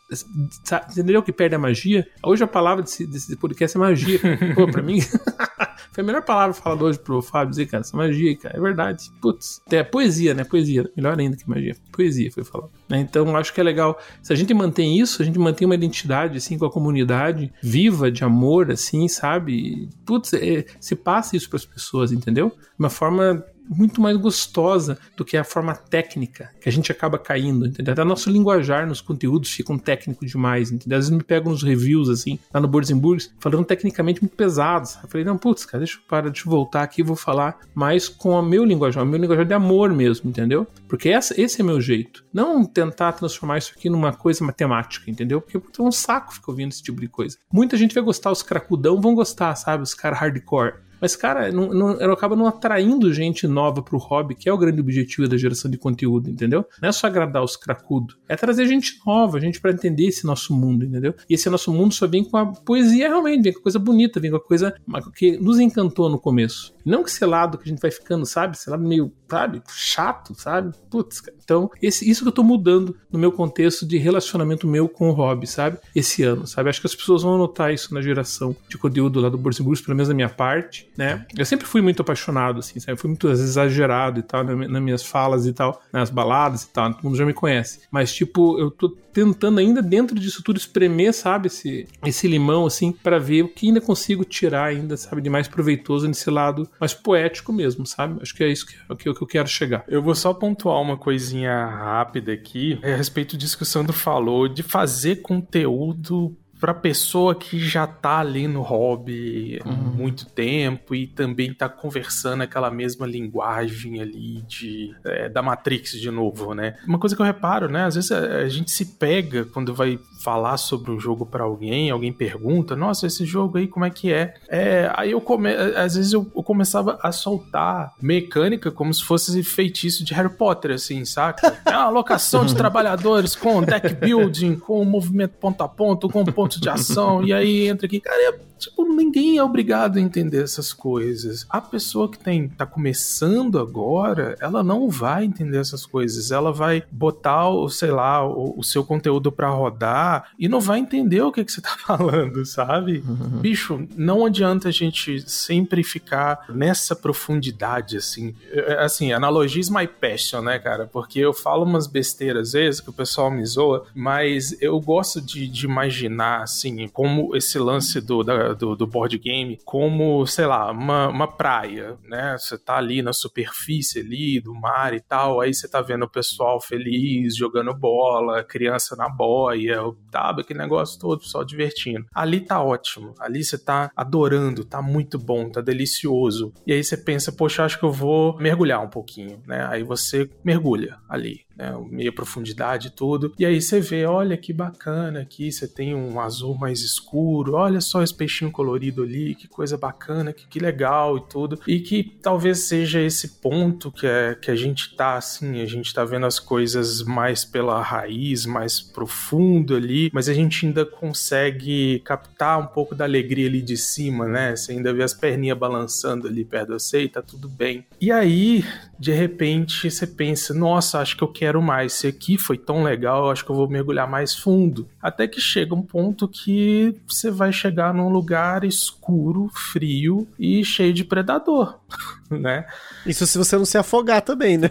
Sabe, entendeu que perde a magia? Hoje a palavra desse, desse podcast é magia. Pô, pra mim. Foi a melhor palavra falada hoje pro Fábio dizer, cara, essa magia, cara, é verdade. Putz, é poesia, né? Poesia. Melhor ainda que magia. Poesia, foi falado. Né? Então, acho que é legal. Se a gente mantém isso, a gente mantém uma identidade, assim, com a comunidade viva, de amor, assim, sabe? Putz, é, se passa isso para as pessoas, entendeu? Uma forma muito mais gostosa do que a forma técnica que a gente acaba caindo, entendeu? Até nosso linguajar nos conteúdos fica um técnico demais, entendeu? Às vezes me pego nos reviews, assim, lá no Burgers, falando tecnicamente muito pesados. Eu falei, não, putz, cara, deixa eu parar, eu voltar aqui e vou falar mais com o meu linguajar, o meu linguajar de amor mesmo, entendeu? Porque essa, esse é meu jeito. Não tentar transformar isso aqui numa coisa matemática, entendeu? Porque é um saco ficar ouvindo esse tipo de coisa. Muita gente vai gostar, os cracudão vão gostar, sabe? Os caras hardcore. Mas, cara, não, não, acaba não atraindo gente nova pro hobby, que é o grande objetivo da geração de conteúdo, entendeu? Não é só agradar os cracudos, é trazer gente nova, gente para entender esse nosso mundo, entendeu? E esse nosso mundo só vem com a poesia realmente, vem com a coisa bonita, vem com a coisa que nos encantou no começo. Não que esse lado que a gente vai ficando, sabe? Esse lado meio, sabe, chato, sabe? Putz, cara. Então, esse, isso que eu tô mudando no meu contexto de relacionamento meu com o hobby, sabe? Esse ano, sabe? Acho que as pessoas vão notar isso na geração de conteúdo lá do Borsiburgos, pelo menos da minha parte, né? Eu sempre fui muito apaixonado, assim, sabe? Eu fui muito exagerado e tal, nas minhas falas e tal, nas baladas e tal, todo mundo já me conhece. Mas, tipo, eu tô tentando ainda dentro disso tudo espremer, sabe, esse, esse limão, assim, para ver o que ainda consigo tirar ainda, sabe, de mais proveitoso nesse lado mais poético mesmo, sabe? Acho que é isso que, é que, que eu quero chegar. Eu vou só pontuar uma coisinha rápida aqui a respeito disso que o Sandro falou, de fazer conteúdo pra pessoa que já tá ali no hobby há uhum. muito tempo e também tá conversando aquela mesma linguagem ali de é, da Matrix de novo, né? Uma coisa que eu reparo, né? Às vezes a, a gente se pega quando vai falar sobre o jogo para alguém, alguém pergunta, nossa, esse jogo aí como é que é? é aí eu come... às vezes eu, eu, começava a soltar mecânica como se fosse feitiço de Harry Potter, assim, saca? É uma alocação de trabalhadores com deck building, com movimento ponto a ponto, com ponto de ação, e aí entra aqui, cara, é tipo, ninguém é obrigado a entender essas coisas. A pessoa que tem tá começando agora, ela não vai entender essas coisas. Ela vai botar o, sei lá, o, o seu conteúdo para rodar e não vai entender o que, que você tá falando, sabe? Uhum. Bicho, não adianta a gente sempre ficar nessa profundidade, assim. É, assim, analogia is my passion, né, cara? Porque eu falo umas besteiras às vezes que o pessoal me zoa, mas eu gosto de, de imaginar, assim, como esse lance do, da, do, do board game como, sei lá, uma, uma praia, né? Você tá ali na superfície ali do mar e tal, aí você tá vendo o pessoal feliz, jogando bola, criança na boia, tá, aquele negócio todo, só divertindo. Ali tá ótimo, ali você tá adorando, tá muito bom, tá delicioso. E aí você pensa, poxa, acho que eu vou mergulhar um pouquinho, né? Aí você mergulha ali né, meia profundidade e tudo. E aí você vê, olha que bacana aqui, você tem um azul mais escuro, olha só esse peixinho colorido ali, que coisa bacana, que, que legal e tudo. E que talvez seja esse ponto que, é, que a gente tá assim, a gente tá vendo as coisas mais pela raiz, mais profundo ali, mas a gente ainda consegue captar um pouco da alegria ali de cima, né? Você ainda vê as perninhas balançando ali perto de você e tá tudo bem. E aí, de repente, você pensa, nossa, acho que eu quero mais. Se aqui foi tão legal, acho que eu vou mergulhar mais fundo. Até que chega um ponto que você vai chegar num lugar escuro, frio e cheio de predador, né? Isso se você não se afogar também, né?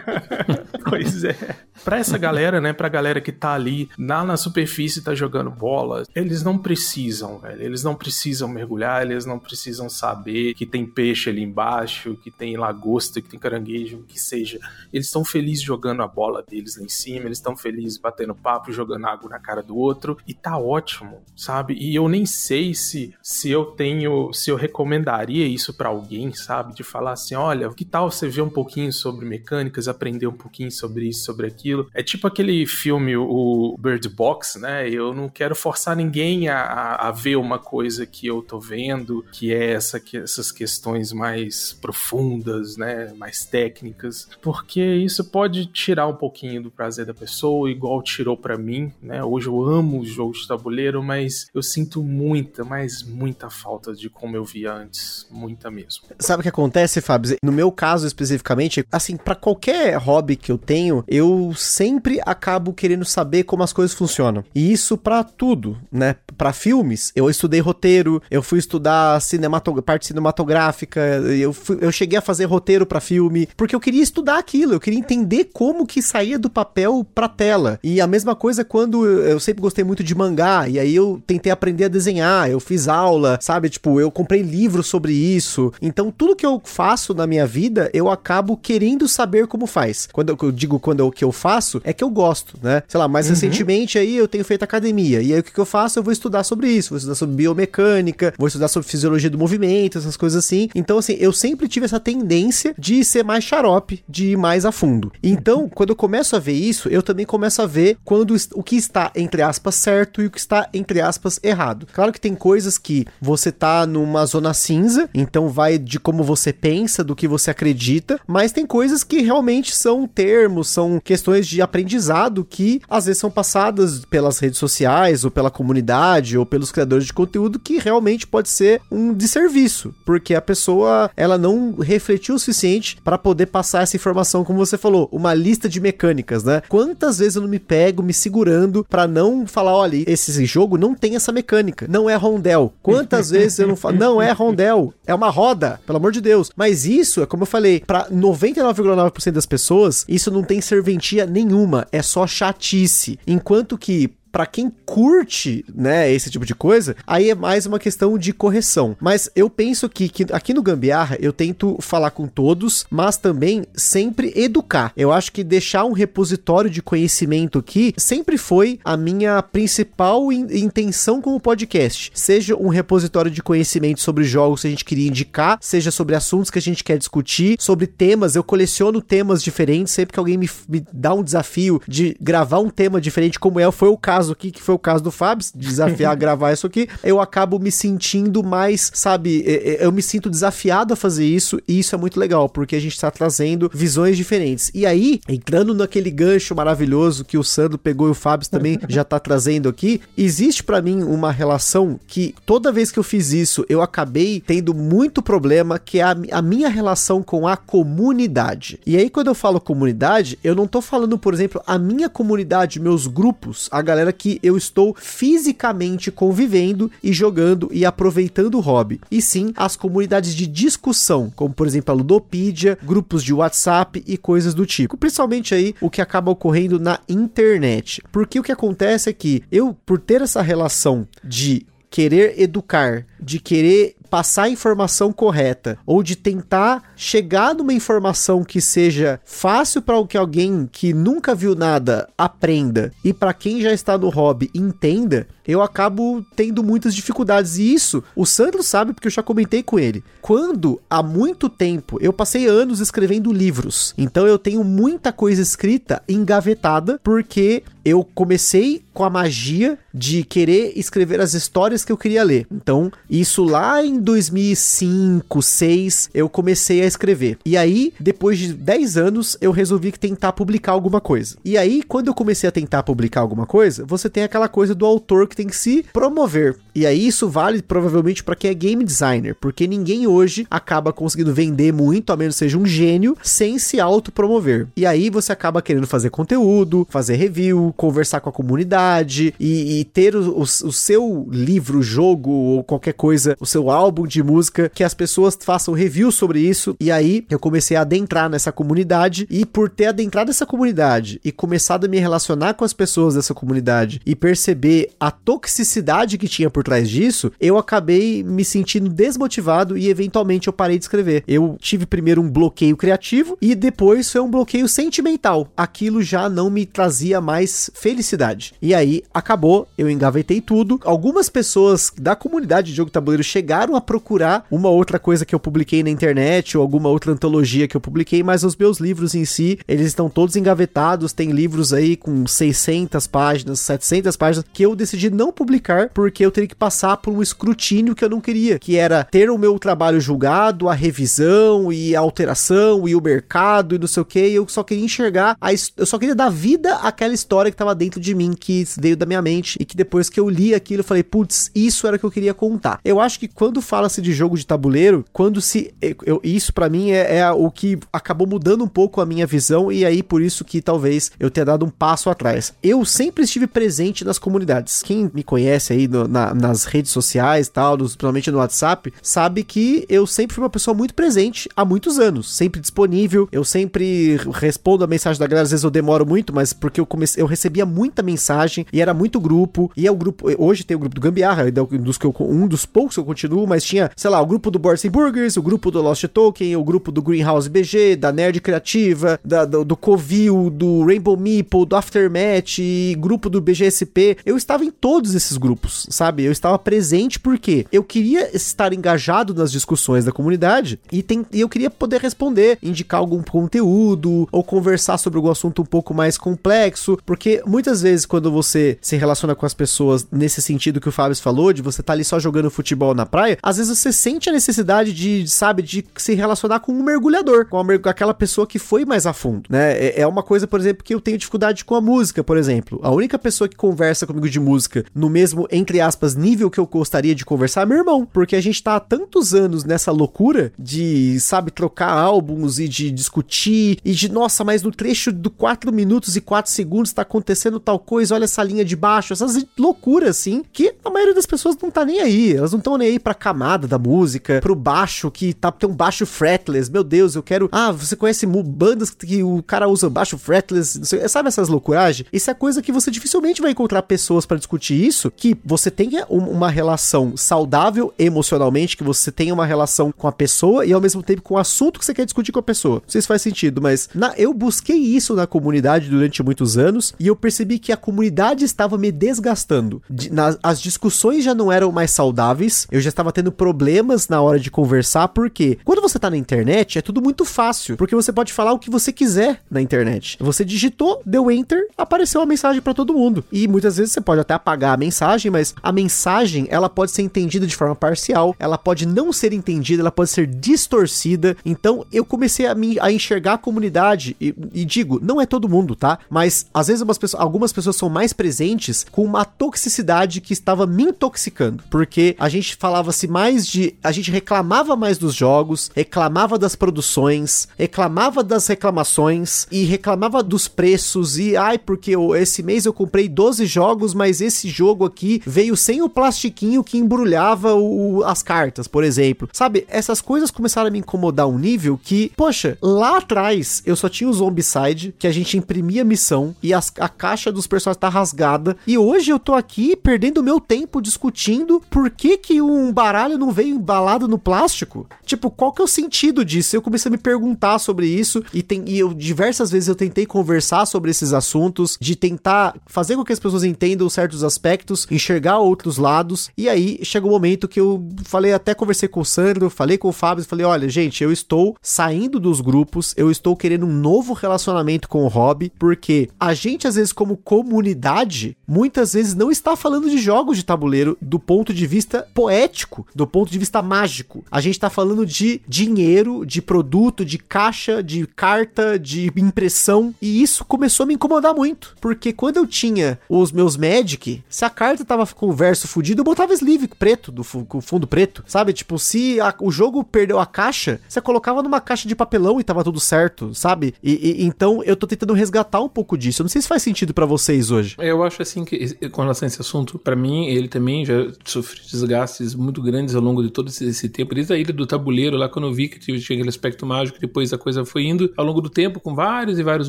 pois é. Pra essa galera, né, pra galera que tá ali na, na superfície tá jogando bola, eles não precisam, velho. Eles não precisam mergulhar, eles não precisam saber que tem peixe ali embaixo, que tem lagosta, que tem caranguejo, que seja. Eles estão felizes jogando jogando a bola deles lá em cima, eles estão felizes batendo papo, jogando água na cara do outro, e tá ótimo, sabe? E eu nem sei se, se eu tenho, se eu recomendaria isso para alguém, sabe? De falar assim: olha, que tal você ver um pouquinho sobre mecânicas, aprender um pouquinho sobre isso, sobre aquilo? É tipo aquele filme, o Bird Box, né? Eu não quero forçar ninguém a, a, a ver uma coisa que eu tô vendo, que é essa, que, essas questões mais profundas, né? Mais técnicas, porque isso pode tirar um pouquinho do prazer da pessoa, igual tirou para mim, né? Hoje eu amo os jogos de tabuleiro, mas eu sinto muita, mas muita falta de como eu via antes, muita mesmo. Sabe que acontece, Fábio? No meu caso especificamente, assim, para qualquer hobby que eu tenho, eu sempre acabo querendo saber como as coisas funcionam. E isso para tudo, né? Para filmes, eu estudei roteiro, eu fui estudar cinematog parte cinematográfica, eu, fui, eu cheguei a fazer roteiro para filme, porque eu queria estudar aquilo, eu queria entender como que saía do papel pra tela. E a mesma coisa quando eu sempre gostei muito de mangá, e aí eu tentei aprender a desenhar, eu fiz aula, sabe? Tipo, eu comprei livros sobre isso. Então, tudo que eu faço na minha vida, eu acabo querendo saber como faz. Quando eu digo quando o que eu faço, é que eu gosto, né? Sei lá, mais uhum. recentemente aí eu tenho feito academia. E aí o que, que eu faço? Eu vou estudar sobre isso, vou estudar sobre biomecânica, vou estudar sobre fisiologia do movimento, essas coisas assim. Então, assim, eu sempre tive essa tendência de ser mais xarope, de ir mais a fundo. Então, então, quando eu começo a ver isso, eu também começo a ver quando o que está, entre aspas, certo e o que está, entre aspas, errado. Claro que tem coisas que você tá numa zona cinza, então vai de como você pensa, do que você acredita, mas tem coisas que realmente são termos, são questões de aprendizado que às vezes são passadas pelas redes sociais, ou pela comunidade, ou pelos criadores de conteúdo, que realmente pode ser um desserviço, porque a pessoa ela não refletiu o suficiente para poder passar essa informação, como você falou, uma lista de mecânicas, né? Quantas vezes eu não me pego me segurando para não falar, olha, esse jogo não tem essa mecânica, não é rondel. Quantas vezes eu não falo, não é rondel, é uma roda, pelo amor de Deus. Mas isso, é como eu falei, para 99,9% das pessoas, isso não tem serventia nenhuma, é só chatice. Enquanto que para quem curte, né, esse tipo de coisa, aí é mais uma questão de correção. Mas eu penso que, que aqui no Gambiarra eu tento falar com todos, mas também sempre educar. Eu acho que deixar um repositório de conhecimento aqui sempre foi a minha principal in intenção com o podcast. Seja um repositório de conhecimento sobre jogos que a gente queria indicar, seja sobre assuntos que a gente quer discutir, sobre temas. Eu coleciono temas diferentes sempre que alguém me, me dá um desafio de gravar um tema diferente, como é, foi o caso aqui, que foi o caso do Fábio, desafiar a gravar isso aqui, eu acabo me sentindo mais, sabe, eu me sinto desafiado a fazer isso, e isso é muito legal, porque a gente tá trazendo visões diferentes. E aí, entrando naquele gancho maravilhoso que o Sandro pegou e o Fábio também já tá trazendo aqui, existe para mim uma relação que toda vez que eu fiz isso, eu acabei tendo muito problema, que é a, a minha relação com a comunidade. E aí, quando eu falo comunidade, eu não tô falando, por exemplo, a minha comunidade, meus grupos, a galera que eu estou fisicamente convivendo e jogando e aproveitando o hobby. E sim as comunidades de discussão, como por exemplo a Ludopedia, grupos de WhatsApp e coisas do tipo. Principalmente aí o que acaba ocorrendo na internet. Porque o que acontece é que eu, por ter essa relação de querer educar, de querer passar a informação correta ou de tentar chegar numa informação que seja fácil para que alguém que nunca viu nada aprenda e para quem já está no hobby entenda, eu acabo tendo muitas dificuldades. E isso o Sandro sabe porque eu já comentei com ele. Quando há muito tempo eu passei anos escrevendo livros, então eu tenho muita coisa escrita engavetada porque eu comecei com a magia de querer escrever as histórias que eu queria ler. Então, isso lá em 2005, 2006, eu comecei a escrever. E aí, depois de 10 anos, eu resolvi tentar publicar alguma coisa. E aí, quando eu comecei a tentar publicar alguma coisa, você tem aquela coisa do autor que tem que se promover. E aí, isso vale provavelmente para quem é game designer, porque ninguém hoje acaba conseguindo vender muito, a menos seja um gênio, sem se autopromover. E aí, você acaba querendo fazer conteúdo, fazer review, conversar com a comunidade e, e ter o, o, o seu livro, jogo ou qualquer coisa, o seu álbum de música, que as pessoas façam review sobre isso. E aí eu comecei a adentrar nessa comunidade. E por ter adentrado essa comunidade e começado a me relacionar com as pessoas dessa comunidade e perceber a toxicidade que tinha por trás disso, eu acabei me sentindo desmotivado e eventualmente eu parei de escrever. Eu tive primeiro um bloqueio criativo e depois foi um bloqueio sentimental. Aquilo já não me trazia mais felicidade. E aí acabou, eu engavetei tudo. Algumas pessoas da comunidade de jogo tabuleiro chegaram a procurar uma outra coisa que eu publiquei na internet ou alguma outra antologia que eu publiquei, mas os meus livros em si, eles estão todos engavetados, tem livros aí com 600 páginas, 700 páginas que eu decidi não publicar porque eu teria que passar por um escrutínio que eu não queria, que era ter o meu trabalho julgado, a revisão e a alteração e o mercado e não sei o que, eu só queria enxergar, a, eu só queria dar vida àquela história que estava dentro de mim, que veio da minha mente e que depois que eu li aquilo eu falei, putz, isso era o que eu queria contar. Eu acho que quando fala-se de jogo de tabuleiro, quando se. Eu, isso para mim é, é, o que acabou mudando um pouco a minha visão, e aí por isso que talvez eu tenha dado um passo atrás. Eu sempre estive presente nas comunidades. Quem me conhece aí no, na, nas redes sociais tal, nos, principalmente no WhatsApp, sabe que eu sempre fui uma pessoa muito presente há muitos anos, sempre disponível. Eu sempre respondo a mensagem da galera, às vezes eu demoro muito, mas porque eu comecei, eu recebia muita mensagem e era muito grupo. E é o grupo. Hoje tem o grupo do Gambiarra, um dos, que eu, um dos poucos que eu continuo, mas tinha, sei lá, o grupo do Boards Burgers, o grupo do Lost Token, o grupo do Greenhouse BG, da Nerd Criativa, da, do, do Covil, do Rainbow Meeple, do Aftermath, grupo do BGSP. Eu estava em todos esses grupos, sabe? Eu estava presente porque eu queria estar engajado nas discussões da comunidade e, tem, e eu queria poder responder, indicar algum conteúdo ou conversar sobre algum assunto um pouco mais complexo, porque muitas vezes quando você se relaciona com as pessoas nesse sentido que o Fábio falou, de você estar tá ali só jogando futebol na praia, às vezes você sente a necessidade de, sabe, de se relacionar com um mergulhador, com, aquela pessoa que foi mais a fundo, né? É, é, uma coisa, por exemplo, que eu tenho dificuldade com a música, por exemplo. A única pessoa que conversa comigo de música no mesmo, entre aspas, nível que eu gostaria de conversar é meu irmão, porque a gente tá há tantos anos nessa loucura de, sabe, trocar álbuns e de discutir e de, nossa, mas no trecho do 4 minutos e 4 segundos tá acontecendo tal coisa, olha essa linha de baixo, essas loucuras assim, que a maioria das pessoas não tá nem aí, elas não estão nem aí pra camada da música, pro baixo que tá tem um baixo fretless, meu Deus, eu quero, ah, você conhece bandas que o cara usa baixo fretless, sei, sabe essas loucuragens? Isso é coisa que você dificilmente vai encontrar pessoas para discutir isso, que você tenha uma relação saudável emocionalmente, que você tenha uma relação com a pessoa e ao mesmo tempo com o assunto que você quer discutir com a pessoa. Não sei se faz sentido, mas na, eu busquei isso na comunidade durante muitos anos e eu percebi que a comunidade estava me desgastando. De, as discussões já não eram mais saudáveis, eu já estava tendo problemas na hora de conversar, porque quando você tá na internet é tudo muito fácil, porque você pode falar o que você quiser na internet. Você digitou, deu enter, apareceu a mensagem para todo mundo. E muitas vezes você pode até apagar a mensagem, mas a mensagem ela pode ser entendida de forma parcial, ela pode não ser entendida, ela pode ser distorcida. Então eu comecei a, me, a enxergar a comunidade e, e, digo, não é todo mundo, tá? Mas às vezes pessoas, algumas pessoas são mais presentes com uma toxicidade que estava me intoxicando, porque a gente falava-se mais de, a gente reclamava mais dos jogos, reclamava das produções, reclamava das reclamações e reclamava dos preços e ai porque eu, esse mês eu comprei 12 jogos, mas esse jogo aqui veio sem o plastiquinho que embrulhava o, as cartas, por exemplo. Sabe, essas coisas começaram a me incomodar um nível que, poxa, lá atrás eu só tinha o Zombicide, que a gente imprimia missão e as, a caixa dos personagens tá rasgada. E hoje eu tô aqui perdendo meu tempo discutindo por que que um baralho não veio embalado no plástico. Tipo, qual que é o sentido disso? Eu comecei a me perguntar sobre isso e, tem, e eu diversas vezes eu tentei conversar sobre esses assuntos, de tentar fazer com que as pessoas entendam certos aspectos, enxergar outros lados. E aí chegou o um momento que eu falei, até conversei com o Sandro, falei com o Fábio, falei: olha, gente, eu estou saindo dos grupos, eu estou querendo um novo relacionamento com o hobby, porque a gente, às vezes, como comunidade, muitas vezes não está falando de jogos de tabuleiro do ponto de vista poético, do ponto de vista mágico. A gente está falando de dinheiro, de produto, de caixa, de carta, de impressão, e isso começou a me incomodar muito, porque quando eu tinha os meus Magic, se a carta tava com o verso fudido, eu botava sleeve preto, do com fundo preto, sabe? Tipo, se a, o jogo perdeu a caixa, você colocava numa caixa de papelão e tava tudo certo, sabe? E, e então eu tô tentando resgatar um pouco disso. Eu não sei se faz sentido para vocês hoje. Eu acho assim que, com relação a esse assunto, para mim, ele também já sofreu desgastes muito grandes ao longo de todo esse, esse, tempo. Desde a ilha do tabuleiro, lá quando eu vi que tinha aquele aspecto mágico, depois a coisa foi indo ao longo do tempo com vários e vários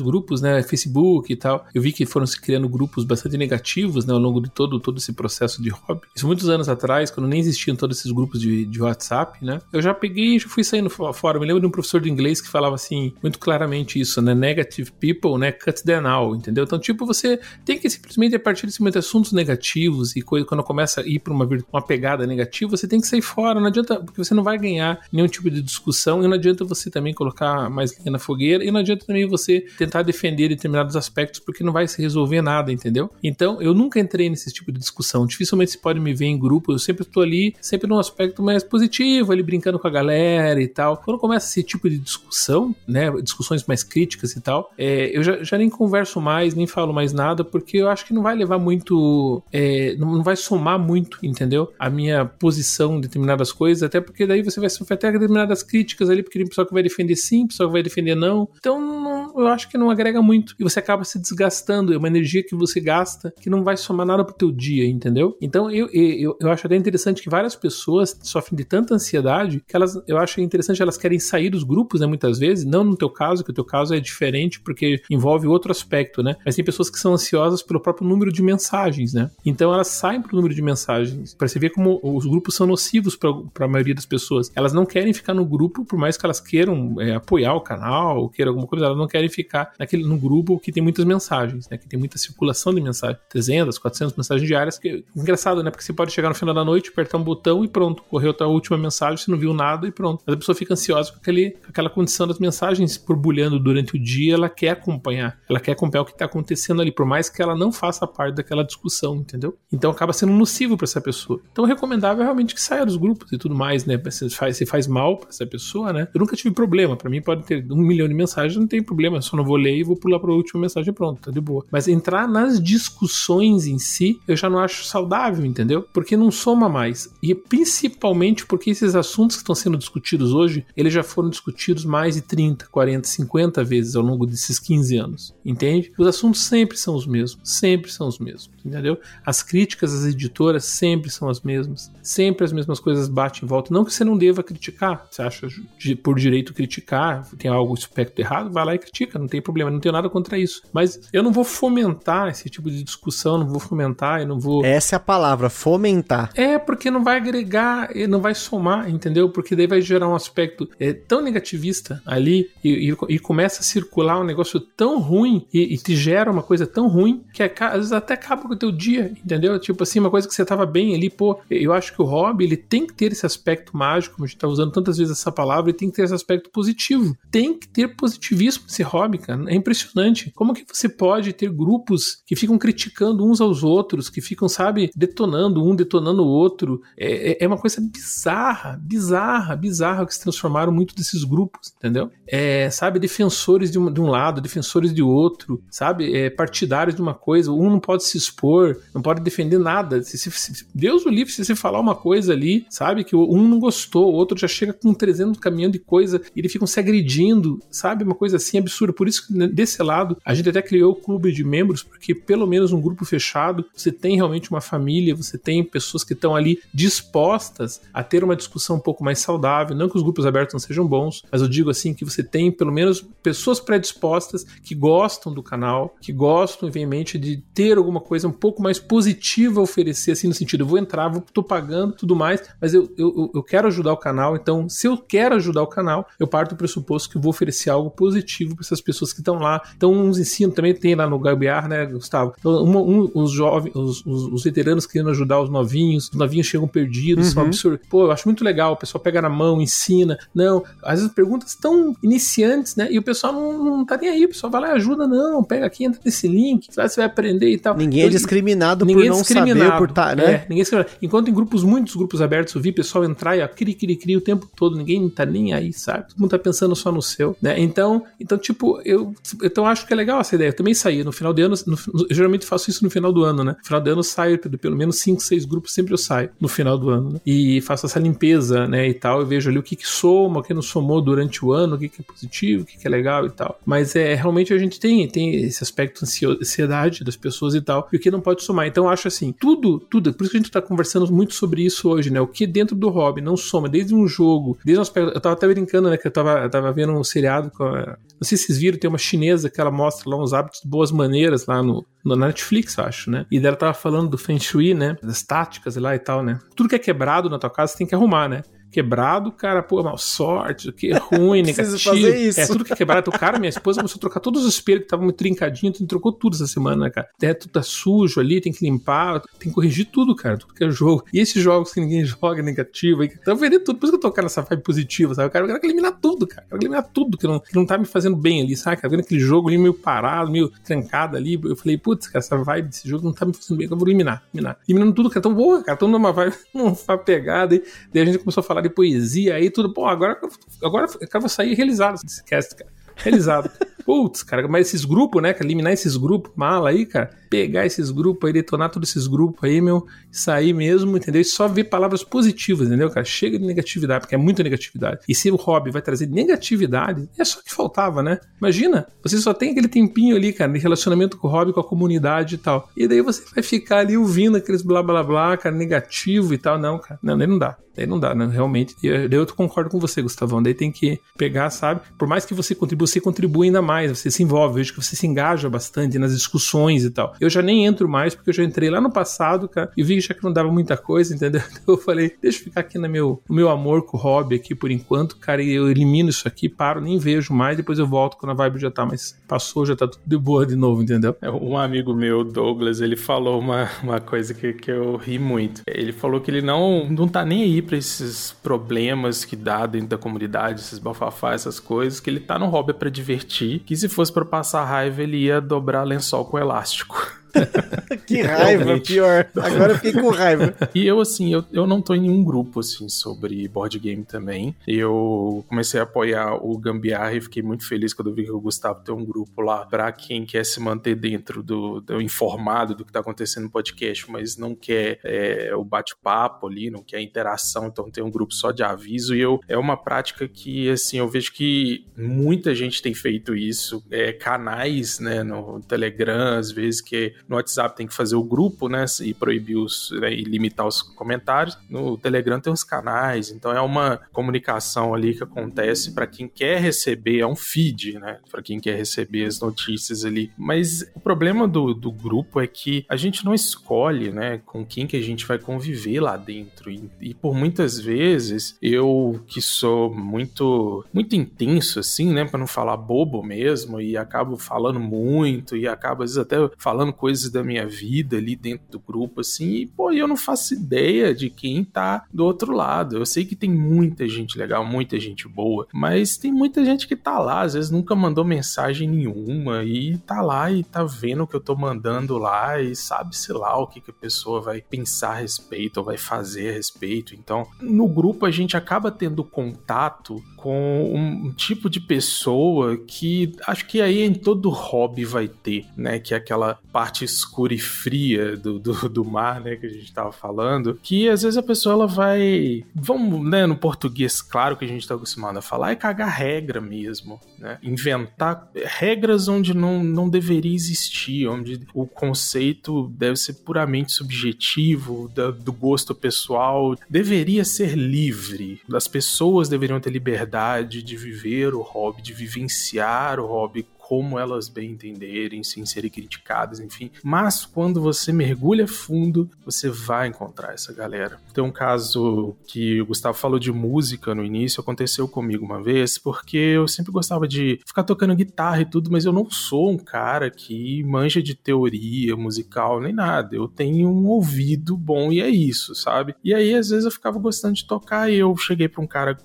grupos, né? Facebook e tal. Eu vi que foram se criando grupos bastante negativos, né? Ao longo de todo, todo esse processo de hobby. Isso muitos anos atrás, quando nem existiam todos esses grupos de, de WhatsApp, né? Eu já peguei e já fui saindo fora. Eu me lembro de um professor de inglês que falava assim, muito claramente isso, né? Negative people, né? Cut them out, entendeu? Então, tipo, você tem que simplesmente, a partir desse momento, assuntos negativos e coisa, quando começa a ir para uma, uma pegada negativa, você tem que sair fora. Não adianta, porque você não vai ganhar nenhum tipo de discussão e não adianta você também colocar mais na fogueira e não adianta também você tentar defender determinados aspectos porque não vai se resolver nada, entendeu? Então, eu nunca entrei nesse tipo de discussão. Dificilmente você pode me ver em grupo, eu sempre estou ali, sempre num aspecto mais positivo, ali brincando com a galera e tal. Quando começa esse tipo de discussão, né, discussões mais críticas e tal, é, eu já, já, nem converso mais, nem falo mais nada, porque eu acho que não vai levar muito, é, não, vai somar muito, entendeu? A minha posição em determinadas coisas, até porque daí você vai sofrer até determinadas críticas ali, porque tem pessoal que vai defender sim, pessoal que vai defender não. Então, não, eu acho que não agrega muito. E você acaba se desgastando, é uma energia que você gasta que não vai somar nada pro teu dia, entendeu? Então, eu, eu, eu acho até interessante que várias pessoas sofrem de tanta ansiedade que elas, eu acho interessante, elas querem sair dos grupos, né, muitas vezes, não no teu caso, que o teu caso é diferente porque envolve outro aspecto, né? Mas tem pessoas que são ansiosas pelo próprio número de mensagens, né? Então elas saem pro número de mensagens. Para você ver como os grupos são nocivos para a maioria das pessoas. Elas não querem ficar no grupo, por mais que elas queiram é, apoiar o canal, ou queiram alguma coisa, elas não querem ficar naquele, no grupo que tem muitas mensagens, né? Que tem muita circulação de mensagens, 300, 400 mensagens diárias. Que, engraçado, né? Porque você pode chegar no final da noite, apertar um botão e pronto, correu a última mensagem, você não viu nada e pronto. Mas a pessoa fica ansiosa com, aquele, aquela condição das mensagens borbulhando durante o dia, ela quer acompanhar, ela quer acompanhar o que está acontecendo ali, por mais que ela não faça parte daquela discussão, entendeu? Então acaba sendo nocivo para essa pessoa. Então o recomendável é realmente que saia dos grupos e tudo mais, né? Se faz, se faz mal para essa pessoa, né? Eu nunca tive problema, para mim pode ter um milhão de mensagens, não tem problema, eu só não vou ler e vou pular para a última mensagem pronto, tá de boa. Mas entrar nas discussões em si, eu já não acho saudável, entendeu? Porque não soma mais. E principalmente porque esses assuntos que estão sendo discutidos hoje, eles já foram discutidos mais de 30, 40, 50 vezes ao longo desses 15 anos, entende? Os assuntos sempre são os mesmos, sempre são os mesmos, entendeu? As críticas às editoras sempre são as mesmas, sempre as mesmas coisas batem em volta. Não que você não deva criticar, você acha por direito criticar, tem algo aspecto errado, vai lá e critica, não tem problema, não tenho nada contra isso. Mas eu não vou fomentar esse tipo de discussão, não vou fomentar, eu não vou. Essa é a palavra, fomentar. É, porque não vai agregar, não vai somar, entendeu? Porque daí vai gerar um aspecto é, tão negativista ali e, e, e, começa a circular um negócio tão ruim e, e, te gera uma coisa tão ruim que às vezes até acaba com o teu dia, entendeu? Tipo assim, uma coisa que você tava bem ali, pô, eu acho que o hobby ele tem que ter esse aspecto mágico, como a gente tá usando tantas vezes essa palavra, ele tem que ter esse aspecto positivo. Tem que ter positivismo nesse hobby, cara. É impressionante. Como que você pode ter grupos que ficam criticando uns aos outros, que ficam, sabe, detonando um, detonando o outro? É, é, é uma coisa bizarra, bizarra, bizarra que se transformaram muito desses grupos, entendeu? É, sabe, defensores de um, de um lado, defensores de outro, sabe? É, partidários de uma coisa, um não pode se expor, não pode defender nada. Se, se, se, Deus o livre, se você falar uma coisa ali, sabe, que um não gostou, o outro já chega com 300 caminhão de coisa e eles ficam se agredindo, sabe? Uma coisa assim absurda. Por isso que né, desse lado, a gente até criou o clube de membros, porque pelo menos um grupo fechado, você tem realmente uma família, você tem pessoas que estão ali dispostas a ter uma discussão um pouco mais saudável. Não que os grupos abertos não sejam bons, mas eu digo assim que você tem pelo menos pessoas predispostas que gostam do canal, que gostam, evidentemente, de ter alguma coisa um pouco mais positiva a oferecer, assim, no sentido, eu vou entrar, vou, tô pagando tudo mais, mas eu, eu, eu quero ajudar o canal, então se eu quero ajudar o canal, eu parto do pressuposto que eu vou oferecer algo positivo para essas pessoas que estão lá. Então, uns ensinam, também tem lá no Gabiar, né, Gustavo? Então, uma, um, os jovens, os, os, os, veteranos querendo ajudar os novinhos, os novinhos chegam perdidos, uhum. são absurdos. Pô, eu acho muito legal, o pessoal pega na mão, ensina. Não, às vezes perguntas tão iniciantes, né? E o pessoal não, não tá nem aí, o pessoal vai lá e ajuda, não, pega aqui, entra nesse link, você vai aprender e tal. Ninguém é então, é discriminado ninguém por não é discriminado, saber, por tá, né? É, ninguém é Enquanto em grupos, muitos grupos abertos, eu vi pessoal entrar e ó, cri, cri, cri o tempo todo, ninguém tá nem aí, sabe? Todo mundo tá pensando só no seu, né? Então, então tipo, eu então acho que é legal essa ideia. Eu também saí no final de ano, no, eu geralmente faço isso no final do ano, né? No final do ano eu saio, pelo menos 5, 6 grupos sempre eu saio no final do ano, né? E faço essa limpeza, né, e tal, eu vejo ali o que que soma, o que não somou durante o ano, o que que é positivo, o que que é legal e tal. Mas é, realmente a gente tem, tem esse aspecto de ansiedade das pessoas e tal, e o que não pode somar. Então eu acho assim, tudo, tudo, por isso que a gente tá conversando muito sobre isso hoje, né? O que dentro do hobby não soma, desde um jogo, desde um aspecto, eu tava até brincando, né, que eu tava, eu tava vendo um seriado a, não sei se vocês viram, tem uma chinesa que ela mostra lá uns hábitos de boas maneiras lá no, no Netflix, eu acho, né? E dela tava falando do Feng Shui, né? Das táticas lá e tal, né? Tudo que é quebrado na tua casa você tem que arrumar, né? Quebrado, cara, pô, mal sorte, que é ruim, negativo. fazer isso. É tudo que é quebrado. O cara, minha esposa começou a trocar todos os espelhos que estavam muito trincadinhos, trocou tudo essa semana, né, cara. Teto tá sujo ali, tem que limpar, tem que corrigir tudo, cara, tudo que é jogo. E esses jogos que ninguém joga negativo, aí, tá vendo tudo, por isso que eu tô cara nessa vibe positiva, sabe? Eu quero, eu quero eliminar tudo, cara. Eu quero eliminar tudo que não, que não tá me fazendo bem ali, sabe? Cara, vendo aquele jogo ali meio parado, meio trancado ali. Eu falei, putz, cara, essa vibe desse jogo não tá me fazendo bem, eu vou eliminar, eliminar. Eliminando tudo, cara, tão boa, cara, tão numa vibe, uma pegada. E daí a gente começou a falar de poesia aí, tudo. Pô, agora, agora eu quero sair realizado desse cast, cara. Realizado. Putz, cara, mas esses grupos, né? Eliminar esses grupos, mala aí, cara. Pegar esses grupos aí, detonar todos esses grupos aí, meu. Sair mesmo, entendeu? E só ver palavras positivas, entendeu, cara? Chega de negatividade, porque é muita negatividade. E se o hobby vai trazer negatividade, é só que faltava, né? Imagina, você só tem aquele tempinho ali, cara, de relacionamento com o hobby, com a comunidade e tal. E daí você vai ficar ali ouvindo aqueles blá blá blá, cara, negativo e tal. Não, cara. Não, daí não dá. Daí não dá, né? Realmente. Daí eu concordo com você, Gustavão. Daí tem que pegar, sabe? Por mais que você contribua, você contribui ainda mais, você se envolve, vejo que você se engaja bastante nas discussões e tal. Eu já nem entro mais, porque eu já entrei lá no passado, cara, e vi já que não dava muita coisa, entendeu? Então eu falei, deixa eu ficar aqui no meu, no meu amor com o hobby aqui por enquanto, cara, e eu elimino isso aqui, paro, nem vejo mais, depois eu volto quando a vibe já tá mais passou, já tá tudo de boa de novo, entendeu? É, um amigo meu, Douglas, ele falou uma, uma coisa que, que eu ri muito. Ele falou que ele não, não tá nem aí pra esses problemas que dá dentro da comunidade, esses bafafá, essas coisas, que ele tá no hobby para divertir, que se fosse para passar raiva, ele ia dobrar lençol com elástico. que raiva, Realmente. pior. Agora eu fiquei com raiva. E eu, assim, eu, eu não tô em nenhum grupo, assim, sobre board game também. Eu comecei a apoiar o Gambiarra e fiquei muito feliz quando eu vi que o Gustavo tem um grupo lá pra quem quer se manter dentro do, do informado do que tá acontecendo no podcast, mas não quer é, o bate-papo ali, não quer interação, então tem um grupo só de aviso. E eu, é uma prática que, assim, eu vejo que muita gente tem feito isso. É, canais, né, no Telegram, às vezes que no WhatsApp tem que fazer o grupo, né, e proibir os, né, e limitar os comentários. No Telegram tem os canais, então é uma comunicação ali que acontece para quem quer receber, é um feed, né, para quem quer receber as notícias ali. Mas o problema do, do grupo é que a gente não escolhe, né, com quem que a gente vai conviver lá dentro. E, e por muitas vezes, eu que sou muito, muito intenso, assim, né, para não falar bobo mesmo, e acabo falando muito, e acabo às vezes até falando coisas da minha vida ali dentro do grupo, assim, e pô, eu não faço ideia de quem tá do outro lado. Eu sei que tem muita gente legal, muita gente boa, mas tem muita gente que tá lá, às vezes nunca mandou mensagem nenhuma, e tá lá e tá vendo o que eu tô mandando lá, e sabe-se lá o que, que a pessoa vai pensar a respeito ou vai fazer a respeito. Então, no grupo a gente acaba tendo contato com um, tipo de pessoa que acho que aí em todo hobby vai ter, né? Que é aquela parte escura e fria do, do, do mar, né? Que a gente tava falando. Que às vezes a pessoa ela vai. Vamos, né? No português, claro que a gente tá acostumado a falar, é cagar regra mesmo, né? Inventar regras onde não, não deveria existir, onde o conceito deve ser puramente subjetivo, da, do gosto pessoal, deveria ser livre. As pessoas deveriam ter liberdade de viver o hobby, de vivenciar o hobby como elas bem entenderem, sem serem criticadas, enfim. Mas quando você mergulha fundo, você vai encontrar essa galera. Tem um caso que o Gustavo falou de música no início, aconteceu comigo uma vez, porque eu sempre gostava de ficar tocando guitarra e tudo, mas eu não sou um cara que manja de teoria musical nem nada. Eu tenho um ouvido bom e é isso, sabe? E aí às vezes eu ficava gostando de tocar e eu cheguei para um cara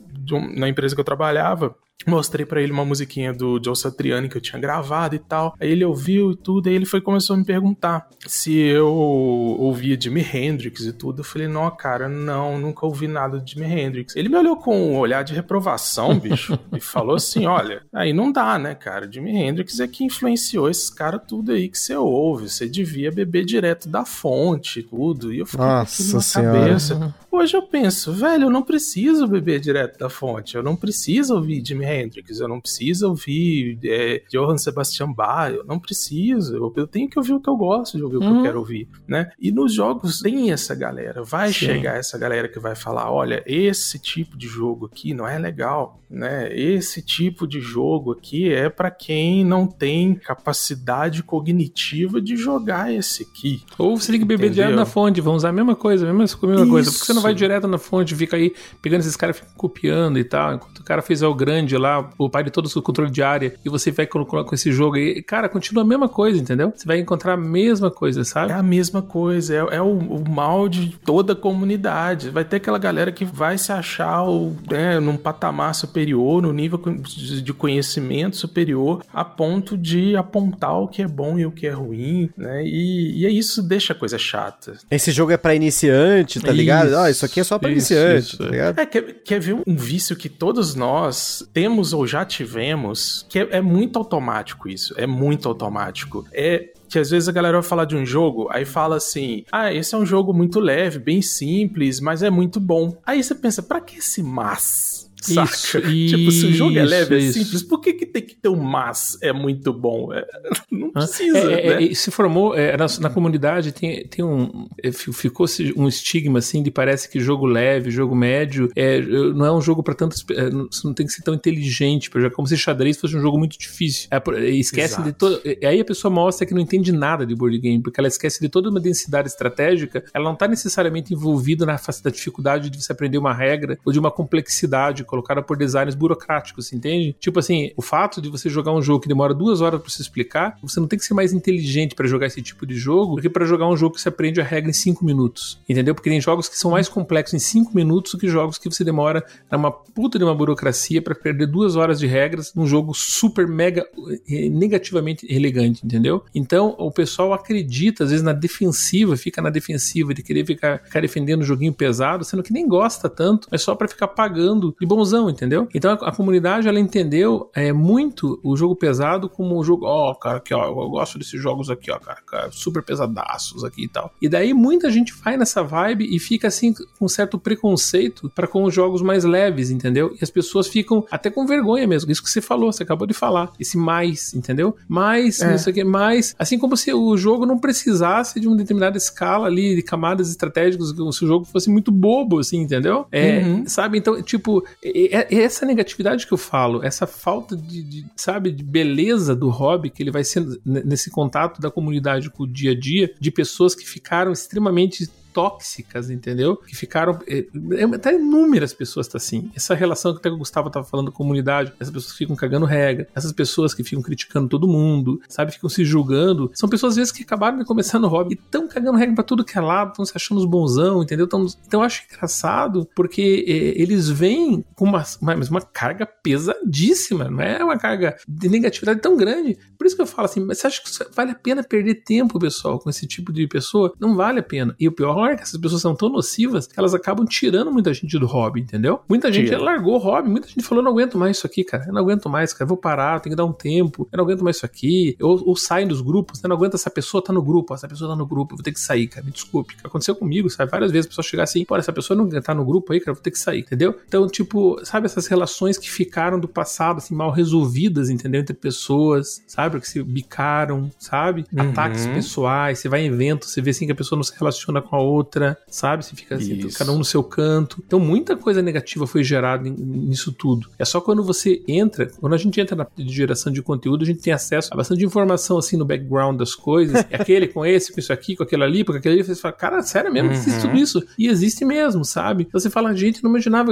na empresa que eu trabalhava Mostrei para ele uma musiquinha do Joe Satriani que eu tinha gravado e tal. Aí ele ouviu e tudo, aí ele foi começou a me perguntar se eu ouvia Jimi Hendrix e tudo. Eu falei, não, cara, não, nunca ouvi nada de Jimi Hendrix. Ele me olhou com um olhar de reprovação, bicho, e falou assim: olha, aí não dá, né, cara? Jimi Hendrix é que influenciou esses caras tudo aí que você ouve. Você devia beber direto da fonte, tudo. E eu fiquei Nossa com na senhora. cabeça. Hoje eu penso, velho, eu não preciso beber direto da fonte, eu não preciso ouvir Jimi Hendrix, eu não preciso ouvir é, Johann Sebastian Bach, eu não preciso, eu, eu, tenho que ouvir o que eu gosto de ouvir, o que eu uhum. quero ouvir, né? E nos jogos tem essa galera, vai Sim. chegar essa galera que vai falar, olha, esse tipo de jogo aqui não é legal, né? Esse tipo de jogo aqui é para quem não tem capacidade cognitiva de jogar esse aqui. Ou você tem que beber direto na fonte, vão usar a mesma coisa, a mesma, a mesma coisa, porque você não vai direto na fonte, fica aí pegando esses caras, fica copiando e tal, enquanto o cara fez o grande lá, o pai de todos o controle de área, e você vai com, com esse jogo aí, cara, continua a mesma coisa, entendeu? Você vai encontrar a mesma coisa, sabe? É a mesma coisa, é, é o, o, mal de toda a comunidade. Vai ter aquela galera que vai se achar o, né, num patamar superior, no nível de conhecimento superior, a ponto de apontar o que é bom e o que é ruim, né? E, e é isso deixa a coisa chata. Esse jogo é para iniciante, tá ligado? Ah, isso aqui é só para iniciante, tá ligado? É, quer, quer ver um vício que todos nós temos temos ou já tivemos, que é, é muito automático isso, é muito automático. É que às vezes a galera vai falar de um jogo, aí fala assim: ah, esse é um jogo muito leve, bem simples, mas é muito bom. Aí você pensa, pra que esse mas? Saca? Isso, tipo, se o jogo é leve, isso. é simples, por que, que tem que ter um mas é muito bom? É, não precisa. É, é, né? se formou, é, na, na, comunidade tem, tem um. É, ficou um estigma assim de parece que jogo leve, jogo médio, é, não é um jogo para tantos. Você não tem que ser tão inteligente para jogar, como se xadrez fosse um jogo muito difícil. esquece de todo. Aí a pessoa mostra que não entende nada de board game, porque ela esquece de toda uma densidade estratégica, ela não tá necessariamente envolvida na, na dificuldade de você aprender uma regra ou de uma complexidade colocada por designers burocráticos, entende? Tipo assim, o fato de você jogar um jogo que demora duas horas para se explicar, você não tem que ser mais inteligente para jogar esse tipo de jogo do que para jogar um jogo que você aprende a regra em cinco minutos, entendeu? Porque tem jogos que são mais complexos em cinco minutos do que jogos que você demora uma puta de uma burocracia para perder duas horas de regras num jogo super mega eh, negativamente elegante, entendeu? Então o pessoal acredita às vezes na defensiva, fica na defensiva de querer ficar, ficar defendendo um joguinho pesado, sendo que nem gosta tanto, mas só para ficar pagando de bonzão, entendeu? Então a, a comunidade ela entendeu é, muito o jogo pesado como um jogo, ó, oh, cara, aqui, ó, eu gosto desses jogos aqui, ó, cara, cara, super pesadaços aqui e tal. E daí muita gente vai nessa vibe e fica assim com certo preconceito para com os jogos mais leves, entendeu? E as pessoas ficam até com vergonha mesmo. Isso que você falou, você acabou de falar. Esse mais, entendeu? Mais, é. não sei o que, mais. Assim como se o jogo não precisasse de uma determinada escala ali de camadas estratégicas, se o jogo fosse muito bobo, assim, entendeu? É, uhum. Sabe? Então, tipo, é, essa negatividade que eu falo, essa falta de, de, sabe, de beleza do hobby que ele vai sendo nesse contato da comunidade com o dia a dia, de pessoas que ficaram extremamente tóxicas, entendeu? Que ficaram. É, é, até inúmeras pessoas tá assim. Essa relação que até o Gustavo tava falando comunidade, essas pessoas que ficam cagando regra, essas pessoas que ficam criticando todo mundo, sabe? Ficam se julgando. São pessoas, às vezes, que acabaram de começar no hobby e estão cagando regra pra tudo que é lado, estão se achando os bonzão, entendeu? Tão, então eu acho engraçado porque é, eles vêm com uma, uma, uma carga pesadíssima, não é uma carga de negatividade tão grande. Por isso que eu falo assim, mas você acha que vale a pena perder tempo, pessoal, com esse tipo de pessoa? Não vale a pena. E o pior que essas pessoas são tão nocivas que elas acabam tirando muita gente do hobby, entendeu? Muita gente Tira. largou o hobby, muita gente falou: não aguento mais isso aqui, cara. Eu não aguento mais, cara. Eu vou parar, tenho que dar um tempo. Eu não aguento mais isso aqui. Ou, ou saem dos grupos. Eu não aguento essa pessoa tá no grupo. Essa pessoa tá no grupo. Eu vou ter que sair, cara. Me desculpe. Aconteceu comigo, sabe? Várias vezes a pessoa chegar assim: pô, essa pessoa não tá no grupo aí, cara. Eu vou ter que sair, entendeu? Então, tipo, sabe essas relações que ficaram do passado, assim, mal resolvidas, entendeu? Entre pessoas, sabe? Que se bicaram, sabe? Uhum. Ataques pessoais. Você vai em evento, você vê assim que a pessoa não se relaciona com a outra, sabe? Você fica assim, cada um no seu canto. Então, muita coisa negativa foi gerada nisso tudo. É só quando você entra, quando a gente entra na geração de conteúdo, a gente tem acesso a bastante informação assim no background das coisas. É aquele com esse, com isso aqui, com aquilo ali, com aquele ali. Você fala, cara, sério mesmo, uhum. existe tudo isso. E existe mesmo, sabe? Então você fala, gente, não imaginava.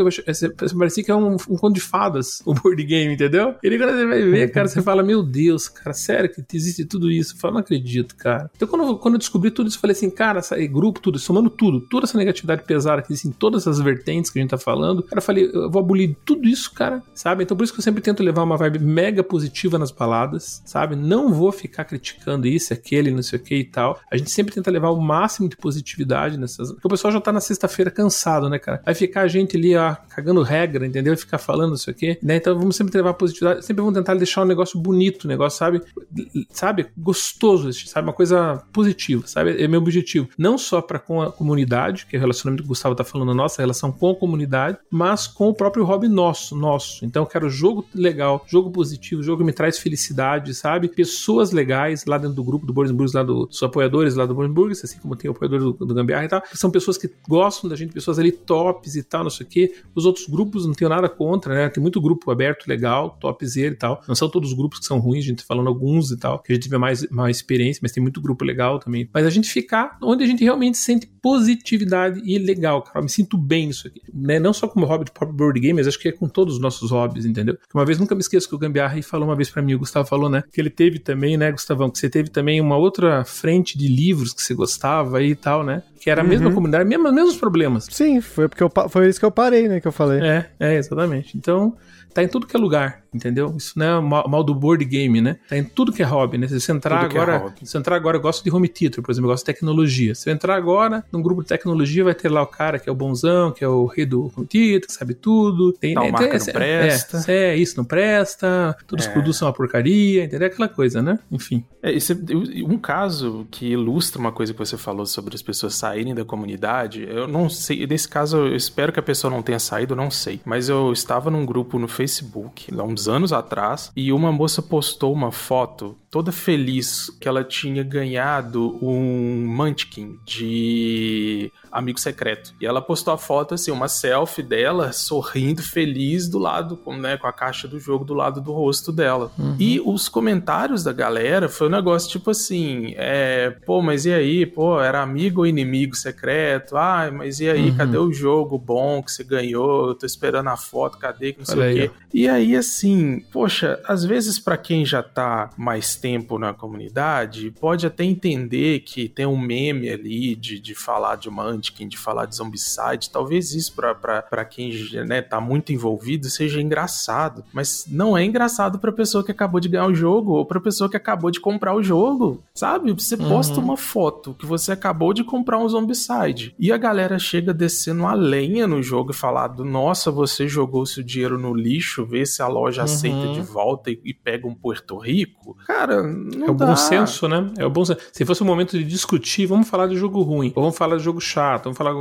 Parecia que é um, um conto de fadas o board game, entendeu? E quando você vai ver, cara, você fala, meu Deus, cara, sério que existe tudo isso? Eu falo, não acredito, cara. Então quando, quando eu descobri tudo isso, eu falei assim, cara, grupo, tudo, somando tudo, toda essa negatividade pesada que existe em todas essas vertentes que a gente tá falando, cara, eu falei, eu vou abolir tudo isso, cara, sabe? Então por isso que eu sempre tento levar uma vibe mega positiva nas baladas, sabe? Não vou ficar criticando isso, aquele, não sei o que e tal. A gente sempre tenta levar o máximo de positividade nessas. Porque o pessoal já tá na sexta-feira cansado, né, cara? Vai ficar a gente ali, ó, cagando regra, entendeu? E ficar falando isso aqui, né? Então vamos sempre levar positividade, sempre vamos tentar deixar um negócio bonito, um negócio, sabe? Sabe? Gostoso, sabe? Uma coisa positiva, sabe? É meu objetivo. Não só para com a comunidade, que é o relacionamento que o Gustavo tá falando, a nossa relação com a comunidade, mas com o próprio hobby nosso, nosso. Então eu quero jogo legal, jogo positivo, jogo que me traz felicidade, sabe? Pessoas legais lá dentro do grupo do Burns lá do, dos apoiadores lá do Burns assim como tem o apoiador do, do Gambiarra e tal, são pessoas que gostam da gente, pessoas ali tops e tal, não sei o quê. Os outros grupos não tenho nada contra, né? Tem muito grupo aberto legal, topzera e tal. Não são todos os grupos que são ruins, a gente tá falando alguns e tal, que a gente tiver mais, mais experiência, mas tem muito grupo legal também. Mas a gente ficar onde a gente realmente sente positividade e legal, cara. Eu me sinto bem nisso aqui. Né? Não só como hobby de próprio board game, mas acho que é com todos os nossos hobbies, entendeu? Uma vez, nunca me esqueço que o Gambiarra falou uma vez para mim, o Gustavo falou, né? Que ele teve também, né, Gustavão, que você teve também uma outra frente de livros que você gostava e tal, né? Que era a mesma uhum. comunidade, mesmo, mesmos problemas. Sim, foi porque eu, foi isso que eu parei, né, que eu falei. É, é, exatamente. Então, tá em tudo que é lugar, entendeu? Isso não é mal, mal do board game, né? Tá em tudo que é hobby, né? Se você entrar tudo é agora, é se entrar agora, eu gosto de home theater, por exemplo, eu gosto de tecnologia. Se eu entrar agora num grupo de tecnologia, vai ter lá o cara que é o bonzão, que é o rei do home theater, que sabe tudo. Tem, não, né, marca tem, não presta. É, é, isso não presta, todos é. os produtos são uma porcaria, entendeu? Aquela coisa, né? Enfim. É, esse, um caso que ilustra uma coisa que você falou sobre as pessoas saírem da comunidade, eu não sei, nesse caso eu espero que a pessoa não tenha saído, não sei, mas eu estava num grupo no Facebook, há uns anos atrás, e uma moça postou uma foto toda feliz que ela tinha ganhado um Munchkin de amigo secreto. E ela postou a foto, assim, uma selfie dela sorrindo, feliz, do lado, com, né, com a caixa do jogo do lado do rosto dela. Uhum. E os comentários da galera foi um negócio tipo assim: é, pô, mas e aí? Pô, era amigo ou inimigo secreto? Ah, mas e aí? Uhum. Cadê o jogo bom que você ganhou? Eu tô esperando a foto, cadê? Que não sei Olha o quê. Aí. E aí, assim, poxa, às vezes para quem já tá mais tempo na comunidade, pode até entender que tem um meme ali de, de falar de Mantic, de falar de Zombicide, talvez isso para quem né, tá muito envolvido seja engraçado, mas não é engraçado pra pessoa que acabou de ganhar o jogo ou pra pessoa que acabou de comprar o jogo, sabe? Você uhum. posta uma foto que você acabou de comprar um Zombicide e a galera chega descendo a lenha no jogo e falando, nossa, você jogou seu dinheiro no lixo, vê se a loja uhum. aceita de volta e, e, pega um Puerto Rico. Cara, não É o dá. bom senso, né? É o bom senso. Se fosse um momento de discutir, vamos falar de jogo ruim, ou vamos falar de jogo chato, vamos falar.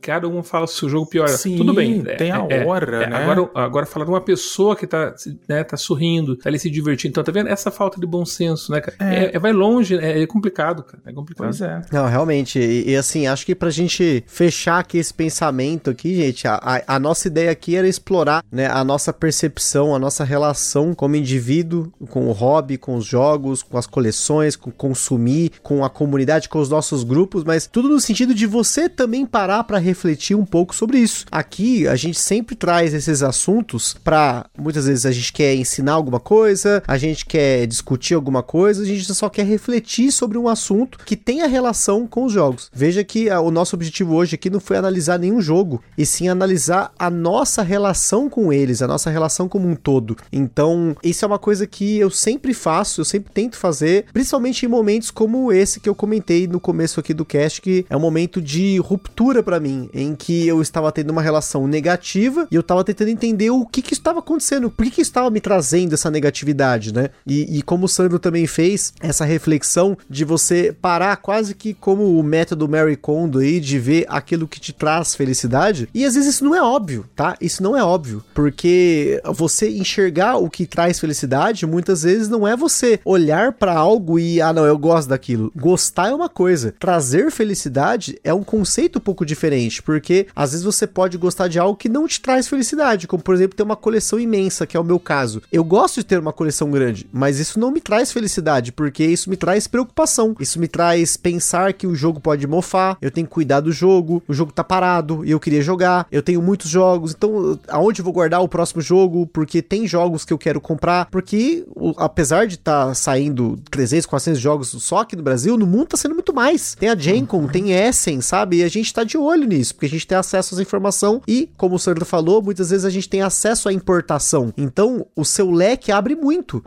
Cada um fala se o jogo piora. Sim, Tudo bem. Tem a é, é hora, é, né? Agora, agora falar de uma pessoa que tá, né, tá sorrindo, tá ali se divertindo. Então, tá vendo? Essa falta de bom senso, né, cara? É. é, é vai longe, é, complicado, cara. É complicado. Pois é. Não, realmente. E, e, assim, acho que pra gente fechar aqui esse pensamento aqui, gente, a, a, a nossa ideia aqui era explorar né, a nossa percepção, a nossa relação como indivíduo, com o hobby, com os jogos, com as coleções, com consumir, com a comunidade, com os nossos grupos, mas tudo no sentido de você também parar para refletir um pouco sobre isso. Aqui a gente sempre traz esses assuntos para muitas vezes a gente quer ensinar alguma coisa, a gente quer discutir alguma coisa, a gente só quer refletir sobre um assunto que tenha relação com os jogos. Veja que a, o nosso objetivo hoje aqui não foi analisar nenhum jogo, e sim analisar a nossa relação com eles, a nossa relação como um todo. Então, isso é uma coisa que eu sempre faço, eu sempre tento fazer, principalmente em momentos como esse que eu comentei no começo aqui do cast, que é um momento de ruptura para mim, em que eu estava tendo uma relação negativa e eu estava tentando entender o que que estava acontecendo, por que que estava me trazendo essa negatividade, né? E, e como o Sandro também fez essa reflexão de você parar quase que como o método Mary Kondo aí, de ver aquilo que te traz felicidade. E às vezes isso não é óbvio, tá? Isso não é óbvio, porque você enxergar o que traz felicidade muitas vezes não é você olhar para algo e ah, não, eu gosto daquilo. Gostar é uma coisa, trazer felicidade é um conceito um pouco diferente, porque às vezes você pode gostar de algo que não te traz felicidade, como por exemplo ter uma coleção imensa, que é o meu caso. Eu gosto de ter uma coleção grande, mas isso não me traz felicidade, porque isso me traz preocupação. Isso me traz pensar que o jogo pode mofar, eu tenho que cuidar do jogo, o jogo tá parado e eu queria jogar, eu tenho muitos jogos, então aonde eu vou guardar o próximo jogo? Porque tem jogos que eu quero comprar, porque apesar de estar tá saindo 300, 400 jogos só aqui no Brasil, no mundo tá sendo muito mais. Tem a Gencom, tem Essen, sabe? E a gente tá de olho nisso, porque a gente tem acesso às informações e, como o Sandro falou, muitas vezes a gente tem acesso à importação. Então, o seu leque abre muito.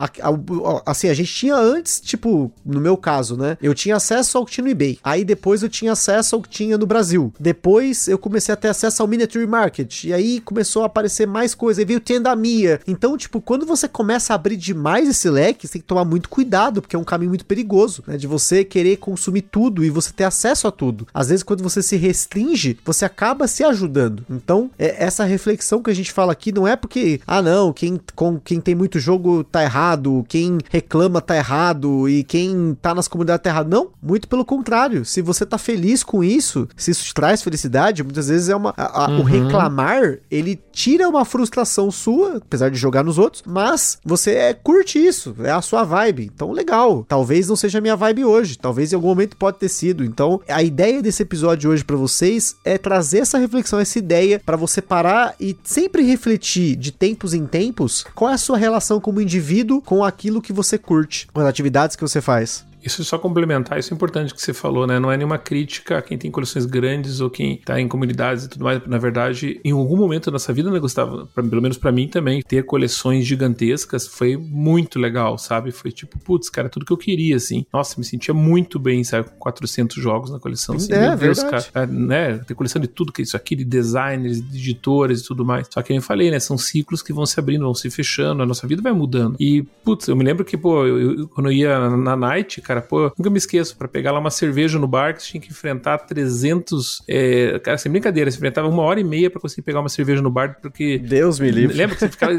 Assim, a gente tinha antes, tipo, no meu caso, né? Eu tinha acesso ao que tinha no eBay. Aí depois eu tinha acesso ao que tinha no Brasil. Depois eu comecei a ter acesso ao Miniature Market. E aí começou a aparecer mais coisa. Aí veio Tendamia. Então, tipo, quando você começa a abrir demais esse leque, você tem que tomar muito cuidado, porque é um caminho muito perigoso, né? De você querer consumir tudo e você ter acesso a tudo. Às vezes, quando você se restringe, você acaba se ajudando. Então, é, essa reflexão que a gente fala aqui não é porque, ah, não, quem, com, quem tem muito jogo tá errado, quem reclama tá errado e quem tá nas comunidades tá errado. Não, muito pelo contrário. Se você tá feliz com isso, se isso te traz felicidade, muitas vezes é uma. A, a, uhum. O reclamar, ele tira uma frustração sua, apesar de jogar nos outros, mas você é, curte isso, é a sua vibe. Então, legal. Talvez não seja a minha vibe hoje, talvez em algum momento pode ter sido. Então, a ideia desse episódio hoje para vocês é trazer essa reflexão, essa ideia para você parar e sempre refletir de tempos em tempos qual é a sua relação como indivíduo com aquilo que você curte, com as atividades que você faz. Isso só complementar, isso é importante que você falou, né? Não é nenhuma crítica a quem tem coleções grandes ou quem tá em comunidades e tudo mais. Na verdade, em algum momento da nossa vida, né, Gustavo? Pra, pelo menos para mim também, ter coleções gigantescas foi muito legal, sabe? Foi tipo, putz, cara, tudo que eu queria, assim. Nossa, me sentia muito bem, sabe? Com 400 jogos na coleção. Assim, é, meu Deus, verdade. cara. É, né? Ter coleção de tudo que é isso aqui, de designers, de editores e tudo mais. Só que eu falei, né? São ciclos que vão se abrindo, vão se fechando, a nossa vida vai mudando. E, putz, eu me lembro que, pô, eu, eu, quando eu ia na Night, cara, cara? Pô, nunca me esqueço, para pegar lá uma cerveja no bar, que você tinha que enfrentar 300. É, cara, sem brincadeira, você enfrentava uma hora e meia para conseguir pegar uma cerveja no bar, porque. Deus me livre. Lembra que você ficava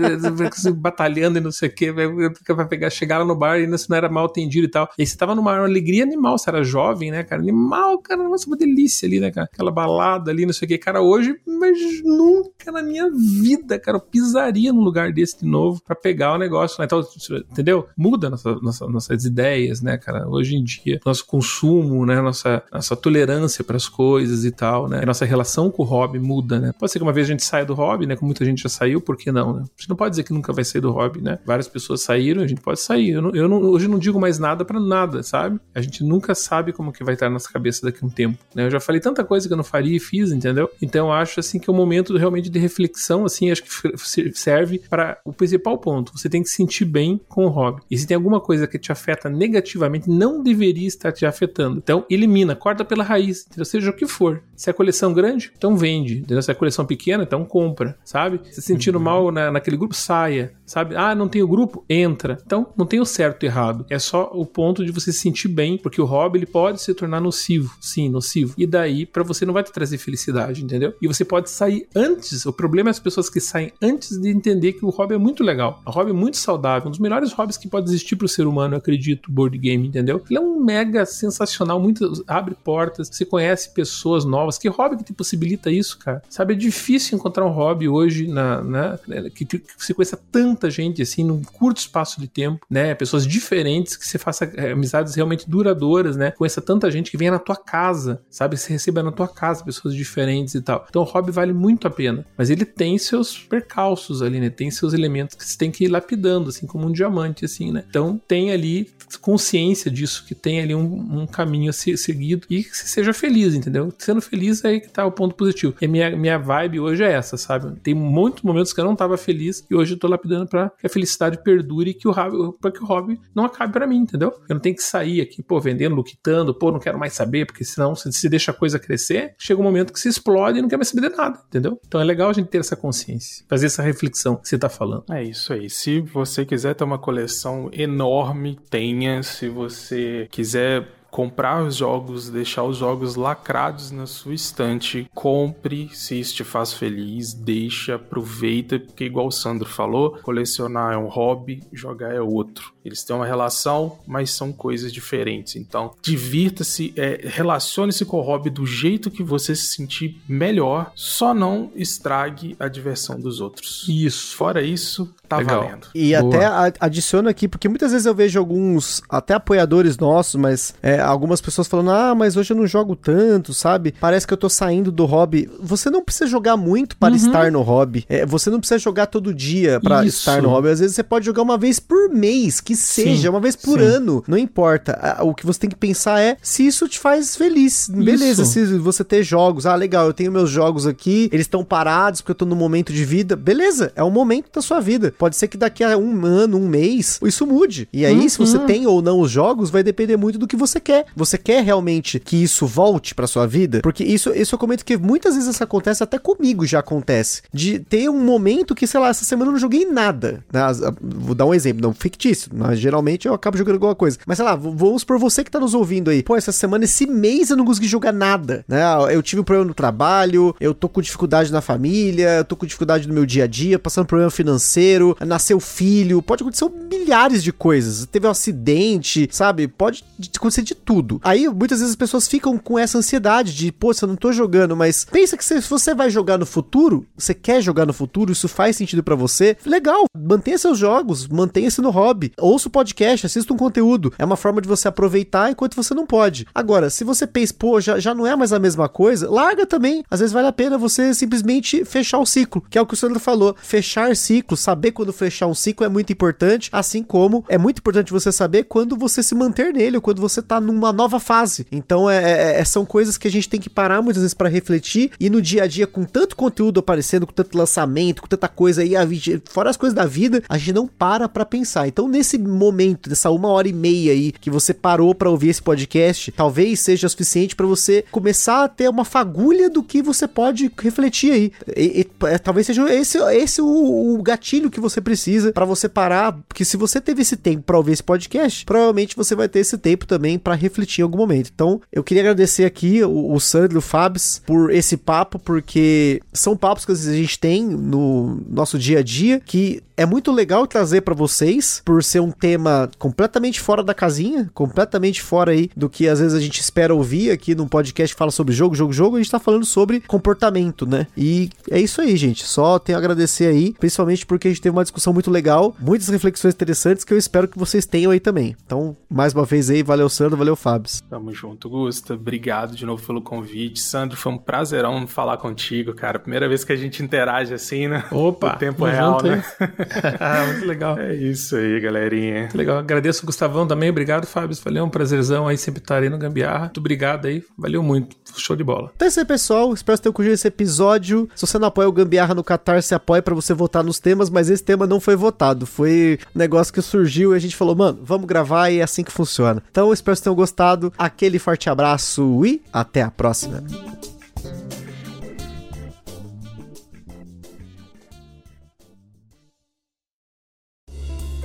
batalhando e não sei o quê, pra pegar, chegar lá no bar e você não era mal atendido e tal. E aí você tava numa alegria animal, você era jovem, né, cara? Animal, cara, nossa, uma delícia ali, né, cara? Aquela balada ali, não sei o quê. Cara, hoje, mas nunca na minha vida, cara, eu pisaria num lugar desse de novo para pegar o negócio. Né? Então, entendeu? Muda nossa, nossa, nossas ideias, né, cara? Hoje em dia, nosso consumo, né, nossa, nossa tolerância para as coisas e tal, né? Nossa relação com o hobby muda, né? Pode ser que uma vez a gente saia do hobby, né? Como muita gente já saiu, por que não, né? A gente não pode dizer que nunca vai sair do hobby, né? Várias pessoas saíram, a gente pode sair. Eu, não, eu não, hoje não digo mais nada para nada, sabe? A gente nunca sabe como que vai estar na nossa cabeça daqui a um tempo, né? Eu já falei tanta coisa que eu não faria e fiz, entendeu? Então eu acho assim que é um momento realmente de reflexão, assim, acho que serve para o principal ponto. Você tem que se sentir bem com o hobby. E se tem alguma coisa que te afeta negativamente, não deveria estar te afetando. Então, elimina, corta pela raiz, entendeu? seja o que for. Se é coleção grande, então vende. Entendeu? Se é coleção pequena, então compra, sabe? Se sentindo uhum. mal na, naquele grupo, saia, sabe? Ah, não tem o grupo? Entra. Então, não tem o certo e errado. É só o ponto de você se sentir bem, porque o hobby ele pode se tornar nocivo. Sim, nocivo. E daí, para você não vai te trazer felicidade, entendeu? E você pode sair antes. O problema é as pessoas que saem antes de entender que o hobby é muito legal. O hobby é muito saudável. Um dos melhores hobbies que pode existir pro ser humano, eu acredito, board game, entendeu? Ele é um mega sensacional, muito abre portas, você conhece pessoas novas. Que hobby que te possibilita isso, cara? Sabe, é difícil encontrar um hobby hoje na, na né, que, que, você conheça tanta gente assim num curto espaço de tempo, né? Pessoas diferentes que você faça é, amizades realmente duradouras, né? Conheça tanta gente que venha na tua casa, sabe? Você receba na tua casa pessoas diferentes e tal. Então o hobby vale muito a pena, mas ele tem seus percalços ali, né? Tem seus elementos que você tem que ir lapidando, assim como um diamante, assim, né? Então tem ali consciência disso, que tem ali um, um caminho a ser seguido e que seja feliz, entendeu? Sendo feliz é aí que tá o ponto positivo. E minha, minha vibe hoje é essa, sabe? Tem muitos momentos que eu não tava feliz e hoje eu tô lapidando para que a felicidade perdure e que o pra que o hobby não acabe para mim, entendeu? Eu não tenho que sair aqui, pô, vendendo, luquitando, pô, não quero mais saber, porque senão se, se deixa a coisa crescer, chega um momento que se explode e não quer mais saber de nada, entendeu? Então é legal a gente ter essa consciência, fazer essa reflexão que você tá falando. É isso aí. Se você quiser ter uma coleção enorme, tenha. Se você quiser comprar os jogos, deixar os jogos lacrados na sua estante, compre se isso te faz feliz, deixa, aproveita, porque igual o Sandro falou, colecionar é um hobby, jogar é outro. Eles têm uma relação, mas são coisas diferentes. Então, divirta-se, é, relacione-se com o hobby do jeito que você se sentir melhor, só não estrague a diversão dos outros. Isso. Fora isso, tá Legal. valendo. E Boa. até adiciono aqui, porque muitas vezes eu vejo alguns, até apoiadores nossos, mas é, algumas pessoas falando, ah, mas hoje eu não jogo tanto, sabe? Parece que eu tô saindo do hobby. Você não precisa jogar muito para uhum. estar no hobby. É, você não precisa jogar todo dia para estar no hobby. Às vezes você pode jogar uma vez por mês, que seja, sim, uma vez por sim. ano. Não importa. O que você tem que pensar é se isso te faz feliz. Beleza, isso. se você ter jogos. Ah, legal, eu tenho meus jogos aqui, eles estão parados porque eu tô no momento de vida. Beleza, é um momento da sua vida. Pode ser que daqui a um ano, um mês, isso mude. E aí, uhum. se você uhum. tem ou não os jogos, vai depender muito do que você quer. Você quer realmente que isso volte pra sua vida? Porque isso, isso eu comento que muitas vezes isso acontece, até comigo já acontece. De ter um momento que, sei lá, essa semana eu não joguei nada. Né? Vou dar um exemplo, não fictício. Mas geralmente eu acabo jogando alguma coisa. Mas sei lá, vamos por você que tá nos ouvindo aí. Pô, essa semana, esse mês eu não consegui jogar nada. Né? Eu tive um problema no trabalho, eu tô com dificuldade na família, eu tô com dificuldade no meu dia a dia, passando problema financeiro, nasceu filho, pode acontecer milhares de coisas. Teve um acidente, sabe? Pode acontecer de tudo. Aí muitas vezes as pessoas ficam com essa ansiedade de, pô, eu não tô jogando, mas pensa que se você vai jogar no futuro, você quer jogar no futuro, isso faz sentido para você, legal, mantenha seus jogos, mantenha-se no hobby. Ouça o podcast, assista um conteúdo. É uma forma de você aproveitar enquanto você não pode. Agora, se você pensa, pô, já, já não é mais a mesma coisa, larga também. Às vezes vale a pena você simplesmente fechar o ciclo, que é o que o Sandro falou. Fechar ciclo, saber quando fechar um ciclo é muito importante, assim como é muito importante você saber quando você se manter nele, ou quando você tá numa nova fase. Então, é, é, é são coisas que a gente tem que parar muitas vezes para refletir e no dia a dia, com tanto conteúdo aparecendo, com tanto lançamento, com tanta coisa aí, fora as coisas da vida, a gente não para para pensar. Então, nesse esse momento, dessa uma hora e meia aí que você parou para ouvir esse podcast, talvez seja suficiente para você começar a ter uma fagulha do que você pode refletir aí. E, e, é, talvez seja esse, esse o, o gatilho que você precisa para você parar, porque se você teve esse tempo para ouvir esse podcast, provavelmente você vai ter esse tempo também para refletir em algum momento. Então, eu queria agradecer aqui o, o Sandro o Fabs por esse papo, porque são papos que a gente tem no nosso dia a dia que é muito legal trazer para vocês, por ser um tema completamente fora da casinha, completamente fora aí do que às vezes a gente espera ouvir aqui num podcast que fala sobre jogo, jogo, jogo, a gente tá falando sobre comportamento, né? E é isso aí, gente. Só tenho a agradecer aí, principalmente porque a gente teve uma discussão muito legal, muitas reflexões interessantes que eu espero que vocês tenham aí também. Então, mais uma vez aí, valeu Sandro, valeu Fábio. Tamo junto, Gusta. Obrigado de novo pelo convite. Sandro, foi um prazerão falar contigo, cara. Primeira vez que a gente interage assim, né? Opa! No tempo real, junto, né? ah, muito legal. É isso aí, galerinha. Muito legal. Agradeço o Gustavão também. Obrigado, Fábio. Valeu, um prazerzão aí sempre estar aí no Gambiarra. Muito obrigado aí. Valeu muito. Show de bola. Então é isso aí, pessoal. Espero que tenham curtido esse episódio. Se você não apoia o Gambiarra no Qatar, se apoia para você votar nos temas, mas esse tema não foi votado. Foi um negócio que surgiu e a gente falou, mano, vamos gravar e é assim que funciona. Então, espero que vocês tenham gostado. Aquele forte abraço e até a próxima.